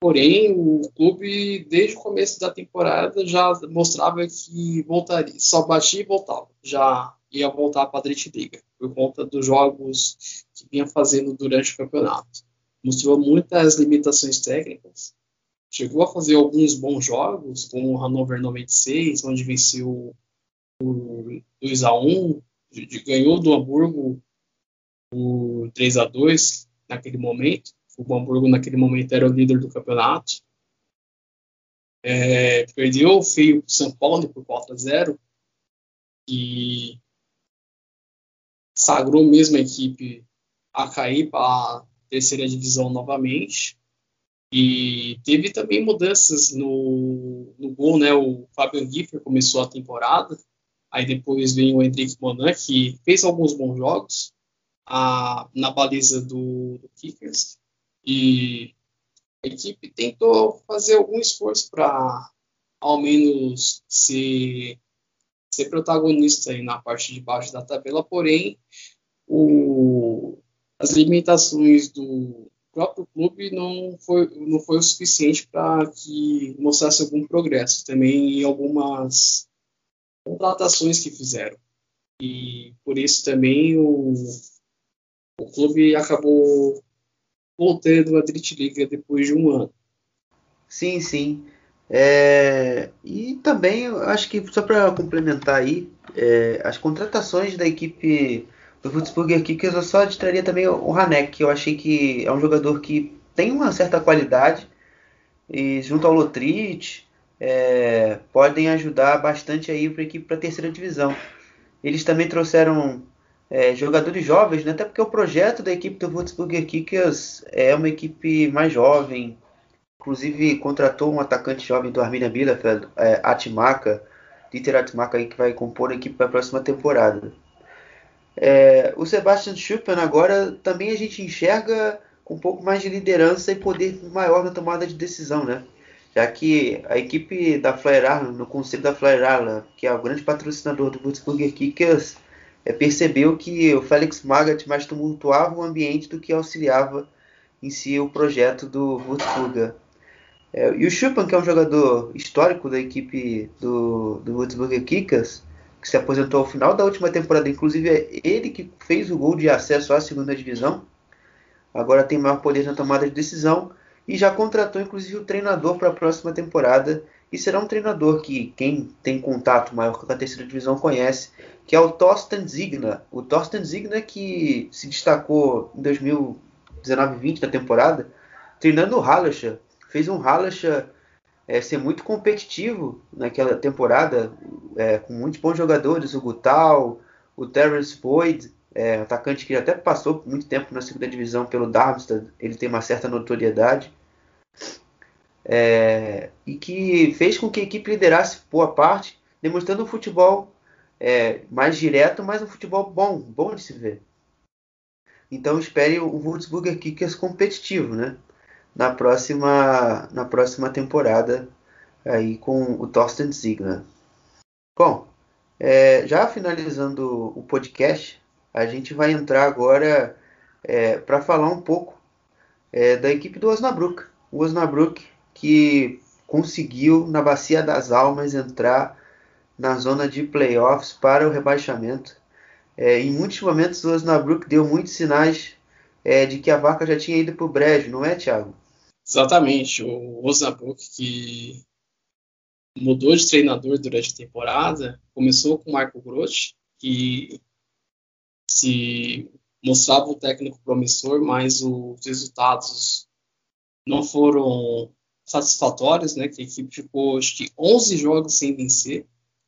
Porém, o clube, desde o começo da temporada, já mostrava que voltaria, só batia e voltava. Já ia voltar para a Liga, por conta dos jogos que vinha fazendo durante o campeonato. Mostrou muitas limitações técnicas. Chegou a fazer alguns bons jogos, como o Hannover 96, onde venceu por 2 a 1 ganhou do Hamburgo por 3 a 2 naquele momento. O Hamburgo, naquele momento, era o líder do campeonato. É, perdeu feio o São Paulo por 4 a 0 e sagrou mesmo a equipe a cair para a terceira divisão novamente. E teve também mudanças no, no gol, né? O Fabian Giffer começou a temporada, aí depois veio o Henrique Monan, que fez alguns bons jogos a, na baliza do, do Kickers. E a equipe tentou fazer algum esforço para, ao menos, ser, ser protagonista aí na parte de baixo da tabela, porém, o, as limitações do próprio clube não foi, não foi o suficiente para que mostrasse algum progresso também em algumas contratações que fizeram. E por isso também o, o clube acabou voltando à Liga depois de um ano. Sim, sim. É, e também, acho que só para complementar aí, é, as contratações da equipe do Würzburger Kickers, eu só distraria também o Hanek, que eu achei que é um jogador que tem uma certa qualidade, e junto ao Lotrich, é, podem ajudar bastante aí para a equipe para a terceira divisão. Eles também trouxeram é, jogadores jovens, né? até porque o projeto da equipe do Würzburger Kickers é uma equipe mais jovem. Inclusive contratou um atacante jovem do Arminia Bielefeld, é, Atmaka, Dieter Atmaka, aí, que vai compor a equipe para a próxima temporada. É, o Sebastian Schuppen agora também a gente enxerga com um pouco mais de liderança e poder maior na tomada de decisão, né? Já que a equipe da Flyerala, no conselho da Flyerala, que é o grande patrocinador do Würzburger Kickers, é, percebeu que o Félix Magath mais tumultuava o ambiente do que auxiliava em si o projeto do Würzburger. É, e o Schuppen, que é um jogador histórico da equipe do, do Würzburger Kickers, que se aposentou ao final da última temporada, inclusive é ele que fez o gol de acesso à segunda divisão, agora tem maior poder na tomada de decisão e já contratou inclusive o treinador para a próxima temporada e será um treinador que quem tem contato maior com a terceira divisão conhece, que é o Thorsten Ziegler. O Thorsten Ziegler que se destacou em 2019-20 na temporada, treinando o Hallerscher. Fez um Hallerscher é, ser muito competitivo naquela temporada, é, com muitos bons jogadores, o Gutal, o Terence Boyd, é, atacante que até passou muito tempo na segunda divisão pelo Darmstadt, ele tem uma certa notoriedade é, e que fez com que a equipe liderasse boa parte, demonstrando um futebol é, mais direto, mas um futebol bom, bom de se ver. Então espere o Würzburger Kickers competitivo, né? Na próxima, na próxima temporada aí com o Thorsten Ziegler. Bom, é, já finalizando o podcast, a gente vai entrar agora é, para falar um pouco é, da equipe do Osnabrück. O Osnabrück que conseguiu, na Bacia das Almas, entrar na zona de playoffs para o rebaixamento. É, em muitos momentos, o Osnabrück deu muitos sinais é, de que a vaca já tinha ido para o brejo, não é, Thiago? Exatamente. O Osnabrück que mudou de treinador durante a temporada, começou com o Marco Grotti, que se mostrava um técnico promissor, mas os resultados não foram satisfatórios, né? Que a equipe ficou acho que 11 jogos sem vencer,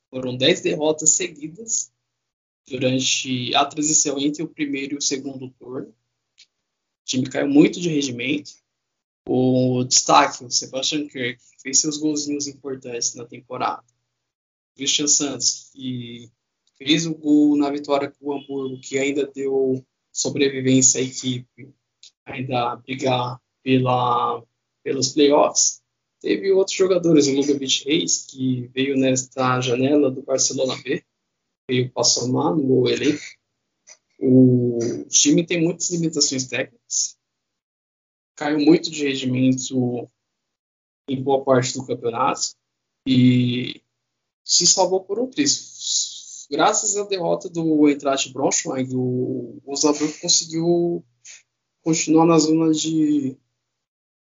foram 10 derrotas seguidas durante a transição entre o primeiro e o segundo turno. O time caiu muito de rendimento. O destaque, o Sebastian Kirk, fez seus golzinhos importantes na temporada. Christian Santos, que fez o gol na vitória com o Hamburgo, que ainda deu sobrevivência à equipe, ainda brigar pela, pelos playoffs. Teve outros jogadores, o Lugovic Reis, que veio nesta janela do Barcelona B, veio para somar no elenco. O time tem muitas limitações técnicas, caiu muito de rendimento em boa parte do campeonato e se salvou por um triz. Graças à derrota do Eintracht Braunschweig, o Osnabrück conseguiu continuar na zona de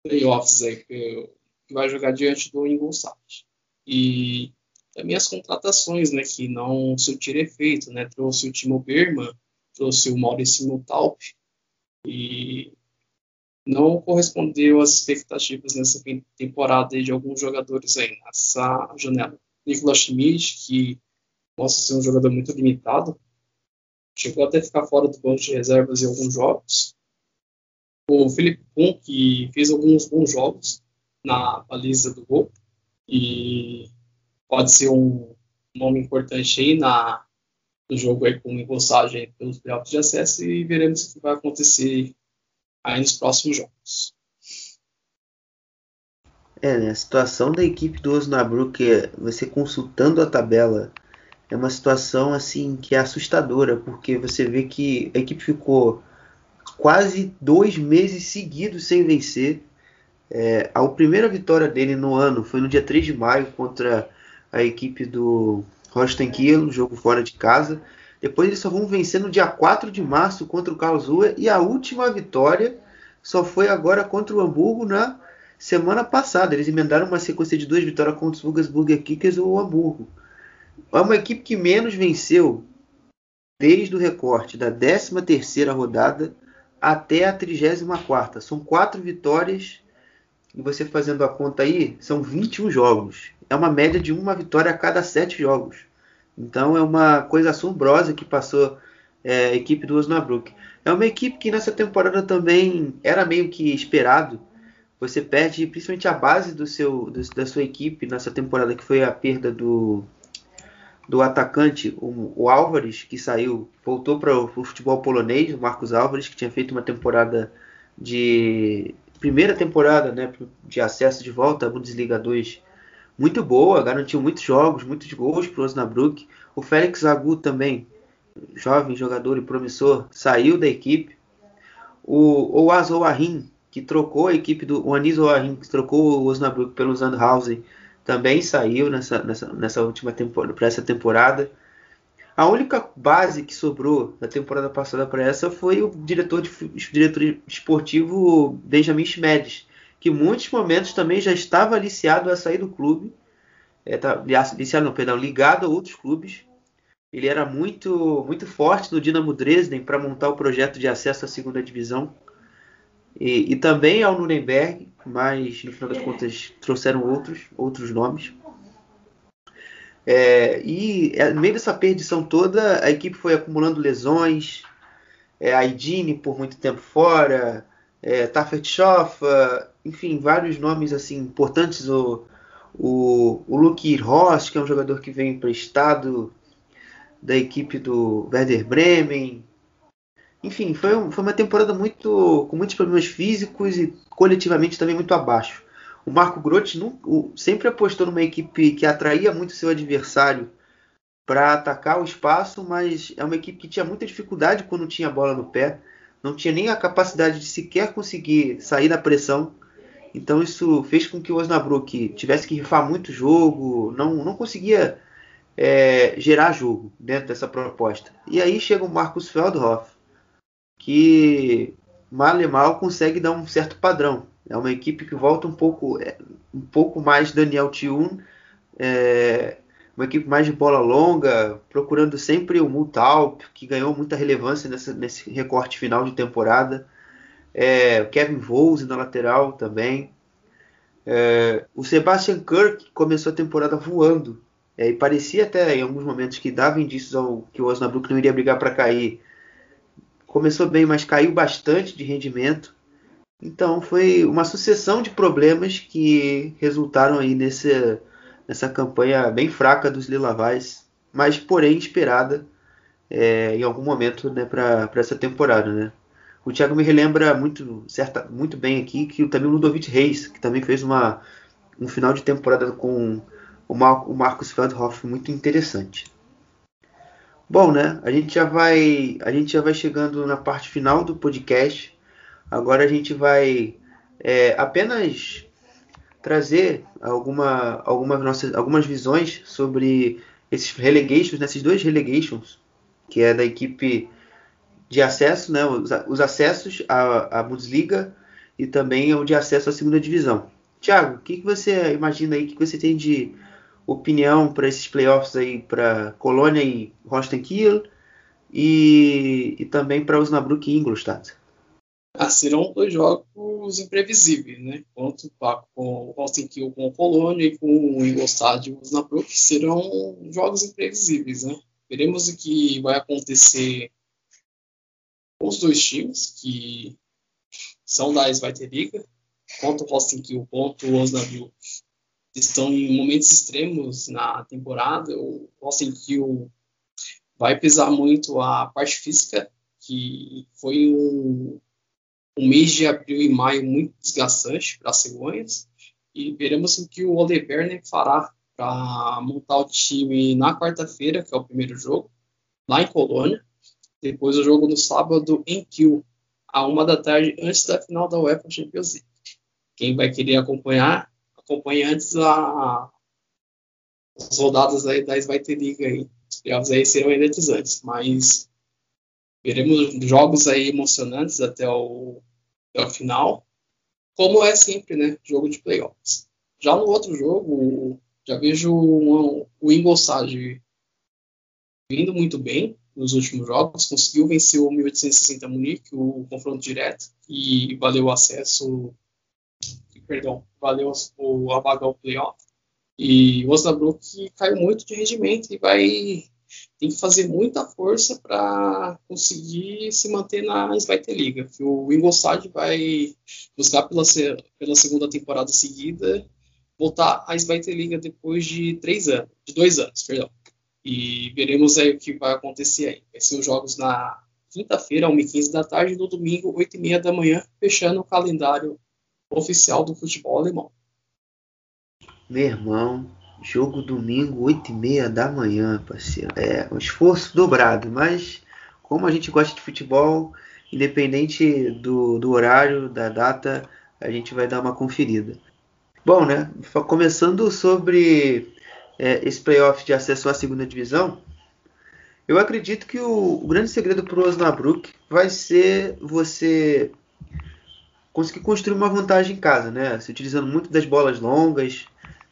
playoffs aí, que vai jogar diante do Ingolstadt. E também as contratações, né, que não surtiram efeito, né, trouxe o Timo Berman, trouxe o Maurício Mutalp e não correspondeu às expectativas nessa temporada de alguns jogadores aí nessa janela. Nicolas Schmidt, que mostra ser um jogador muito limitado, chegou até a ficar fora do banco de reservas em alguns jogos. O Felipe Kuhn, que fez alguns bons jogos na baliza do gol e pode ser um nome importante aí na, no jogo aí com embolsagem pelos playoffs de acesso e veremos o que vai acontecer aí nos próximos jogos. É, né? A situação da equipe do Osnabrück, você consultando a tabela, é uma situação assim que é assustadora, porque você vê que a equipe ficou quase dois meses seguidos sem vencer. É, a primeira vitória dele no ano foi no dia 3 de maio contra a equipe do Holstein Kiel, jogo fora de casa. Depois eles só vão vencer no dia 4 de março contra o Karlsruhe e a última vitória só foi agora contra o Hamburgo na semana passada. Eles emendaram uma sequência de duas vitórias contra os Burger Kickers ou o Hamburgo. É uma equipe que menos venceu desde o recorte da 13ª rodada até a 34ª. São quatro vitórias e você fazendo a conta aí, são 21 jogos. É uma média de uma vitória a cada sete jogos. Então é uma coisa assombrosa que passou é, a equipe do Osnabrück. É uma equipe que nessa temporada também era meio que esperado. Você perde principalmente a base do seu, do, da sua equipe nessa temporada, que foi a perda do, do atacante, o, o Álvares, que saiu, voltou para o futebol polonês, o Marcos Álvares, que tinha feito uma temporada de. primeira temporada né, de acesso de volta à Bundesliga 2 muito boa, garantiu muitos jogos, muitos gols para o Osnabrück. O Félix Agu também, jovem jogador e promissor, saiu da equipe. O Oaz Oahin, que trocou a equipe do o Anis Oahin, que trocou o Osnabrück pelo Sandhausen, também saiu nessa, nessa, nessa última temporada, para essa temporada. A única base que sobrou da temporada passada para essa foi o diretor, de, diretor esportivo Benjamin Schmedes, que em muitos momentos também já estava aliciado a sair do clube, é, tá, aliciado não, perdão, ligado a outros clubes. Ele era muito, muito forte no Dinamo Dresden para montar o projeto de acesso à segunda divisão. E, e, também ao Nuremberg, mas no final das contas trouxeram outros, outros nomes. É, e é, no meio dessa perdição toda, a equipe foi acumulando lesões. É, por muito tempo fora, é, Schoffer, enfim, vários nomes assim importantes. O, o, o Luke Ross, que é um jogador que vem emprestado da equipe do Werder Bremen. Enfim, foi, foi uma temporada muito com muitos problemas físicos e coletivamente também muito abaixo. O Marco Grotti sempre apostou numa equipe que atraía muito seu adversário para atacar o espaço, mas é uma equipe que tinha muita dificuldade quando tinha a bola no pé, não tinha nem a capacidade de sequer conseguir sair da pressão então isso fez com que o Osnabrück tivesse que rifar muito jogo, não, não conseguia é, gerar jogo dentro dessa proposta. E aí chega o Marcus Feldhoff, que mal e mal consegue dar um certo padrão. É uma equipe que volta um pouco, é, um pouco mais Daniel Tiun, é, uma equipe mais de bola longa, procurando sempre o Mutalp, que ganhou muita relevância nessa, nesse recorte final de temporada. É, Kevin Volz na lateral também. É, o Sebastian Kirk começou a temporada voando é, e parecia até em alguns momentos que dava indícios ao que o Osnabrück não iria brigar para cair. Começou bem, mas caiu bastante de rendimento. Então foi uma sucessão de problemas que resultaram aí nesse, nessa campanha bem fraca dos Lilavais, mas porém esperada é, em algum momento né, para essa temporada. Né? O Thiago me relembra muito, certa, muito bem aqui que também o Ludovic Reis, que também fez uma, um final de temporada com o, Mar, o Marcos Feldhoff muito interessante. Bom, né? A gente já vai, a gente já vai chegando na parte final do podcast. Agora a gente vai é, apenas trazer alguma, algumas nossas, algumas visões sobre esses relegations, né, dois relegations, que é da equipe de acesso, né, os, os acessos à, à Bundesliga e também o de acesso à segunda divisão. Thiago, o que, que você imagina aí, que você tem de opinião para esses playoffs aí para Colônia e Holstein Kiel e, e também para Osnabrück e Ingolstadt? Ah, serão dois jogos imprevisíveis, né? Quanto com o Holstein Kiel com o Colônia e com o Ingolstadt e Osnabrück serão jogos imprevisíveis, né? Veremos o que vai acontecer com os dois times que são da Zweite Liga, quanto o Holstein Kiel quanto o Osnabrück estão em momentos extremos na temporada. O Austin Kiel vai pesar muito a parte física, que foi um, um mês de abril e maio muito desgastante para as cegonhas. E veremos o que o Ole Werner fará para montar o time na quarta-feira, que é o primeiro jogo, lá em Colônia. Depois o jogo no sábado em Kiel, a uma da tarde, antes da final da UEFA Champions League. Quem vai querer acompanhar acompanhe antes a, as rodadas aí da Svite League aí. Os playoffs aí serão eletrizantes, mas veremos jogos aí emocionantes até o, até o final, como é sempre, né? Jogo de playoffs. Já no outro jogo, já vejo o Ingolstadt vindo muito bem nos últimos jogos, conseguiu vencer o 1860 Munique, o confronto direto, e valeu o acesso perdão, valeu o, a vaga ao playoff. E o Osnabrück caiu muito de rendimento e vai tem que fazer muita força para conseguir se manter na Zweite Liga. O Ingolstadt vai buscar pela, pela segunda temporada seguida voltar à Zweite Liga depois de três anos, de dois anos, perdão. E veremos aí o que vai acontecer aí. Vai ser os jogos na quinta-feira, 1h15 da tarde, no domingo, 8h30 da manhã, fechando o calendário oficial do futebol alemão. Meu irmão, jogo domingo, 8 e meia da manhã, parceiro. É um esforço dobrado, mas como a gente gosta de futebol, independente do, do horário, da data, a gente vai dar uma conferida. Bom, né? Começando sobre é, esse playoff de acesso à segunda divisão, eu acredito que o, o grande segredo para o Osnabrück vai ser você conseguir construir uma vantagem em casa, né? Se utilizando muito das bolas longas,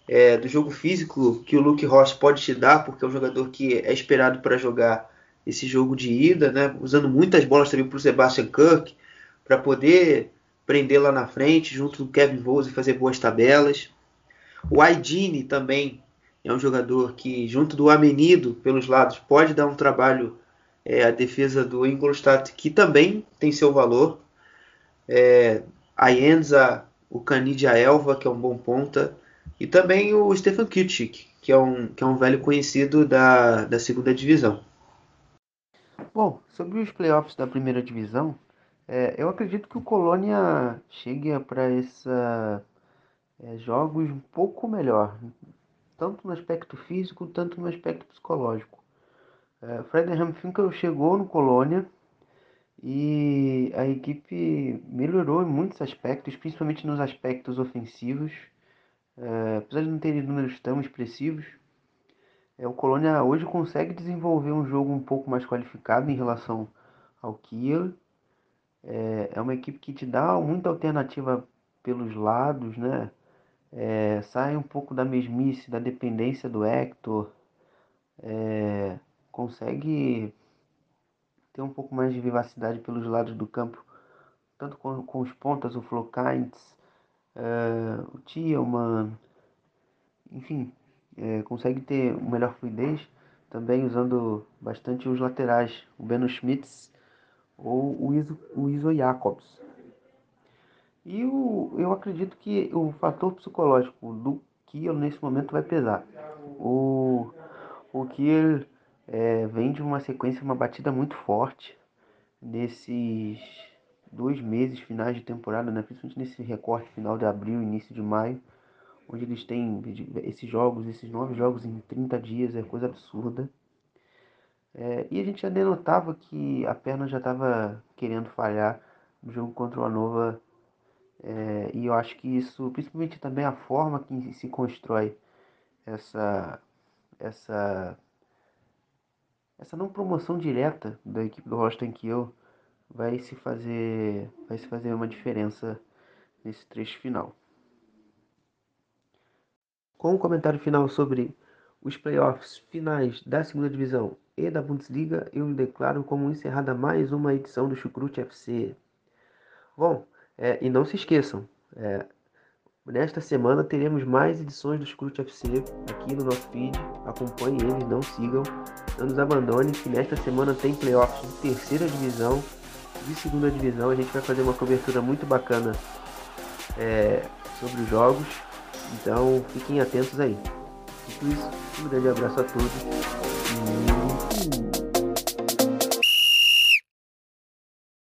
é, do jogo físico que o Luke Ross pode te dar, porque é um jogador que é esperado para jogar esse jogo de ida, né? Usando muitas bolas também para o Sebastian Kirk, para poder prender lá na frente, junto do Kevin Vose e fazer boas tabelas. O Aidini também é um jogador que, junto do Amenido pelos lados, pode dar um trabalho é, à defesa do Ingolstadt, que também tem seu valor é, a Enza, o Canidia Elva, que é um bom ponta, e também o Stefan Kitschik, que é um, que é um velho conhecido da, da segunda divisão. Bom, sobre os playoffs da primeira divisão, é, eu acredito que o Colônia chegue para esses é, jogos um pouco melhor, tanto no aspecto físico, tanto no aspecto psicológico. É, Frederham Finkel chegou no Colônia e a equipe melhorou em muitos aspectos, principalmente nos aspectos ofensivos. É, apesar de não ter números tão expressivos, é, o Colônia hoje consegue desenvolver um jogo um pouco mais qualificado em relação ao Kiel. É, é uma equipe que te dá muita alternativa pelos lados, né? É, sai um pouco da mesmice, da dependência do Hector. É, consegue ter um pouco mais de vivacidade pelos lados do campo, tanto com, com os pontas, o Flokaints, uh, o Thielmann, enfim, é, consegue ter uma melhor fluidez também usando bastante os laterais, o Beno Schmitz ou o Iso, o Iso Jacobs. E o, eu acredito que o fator psicológico do Kiel nesse momento vai pesar. O, o Kiel é, vem de uma sequência, uma batida muito forte nesses dois meses finais de temporada, né? principalmente nesse recorte final de abril, início de maio, onde eles têm esses jogos, esses nove jogos em 30 dias, é coisa absurda. É, e a gente já denotava que a perna já estava querendo falhar no jogo contra o Anova é, e eu acho que isso, principalmente também a forma que se constrói essa, essa, essa não promoção direta da equipe do Holstein Kiel vai se fazer, vai se fazer uma diferença nesse trecho final. Com um comentário final sobre os playoffs finais da segunda divisão e da Bundesliga, eu declaro como encerrada mais uma edição do Chucrute FC. Bom, é, e não se esqueçam, é, nesta semana teremos mais edições do Scrut FC aqui no nosso feed. Acompanhem eles, não sigam, não nos abandonem, que nesta semana tem playoffs de terceira divisão, de segunda divisão. A gente vai fazer uma cobertura muito bacana é, sobre os jogos, então fiquem atentos aí. Dito isso, um grande abraço a todos.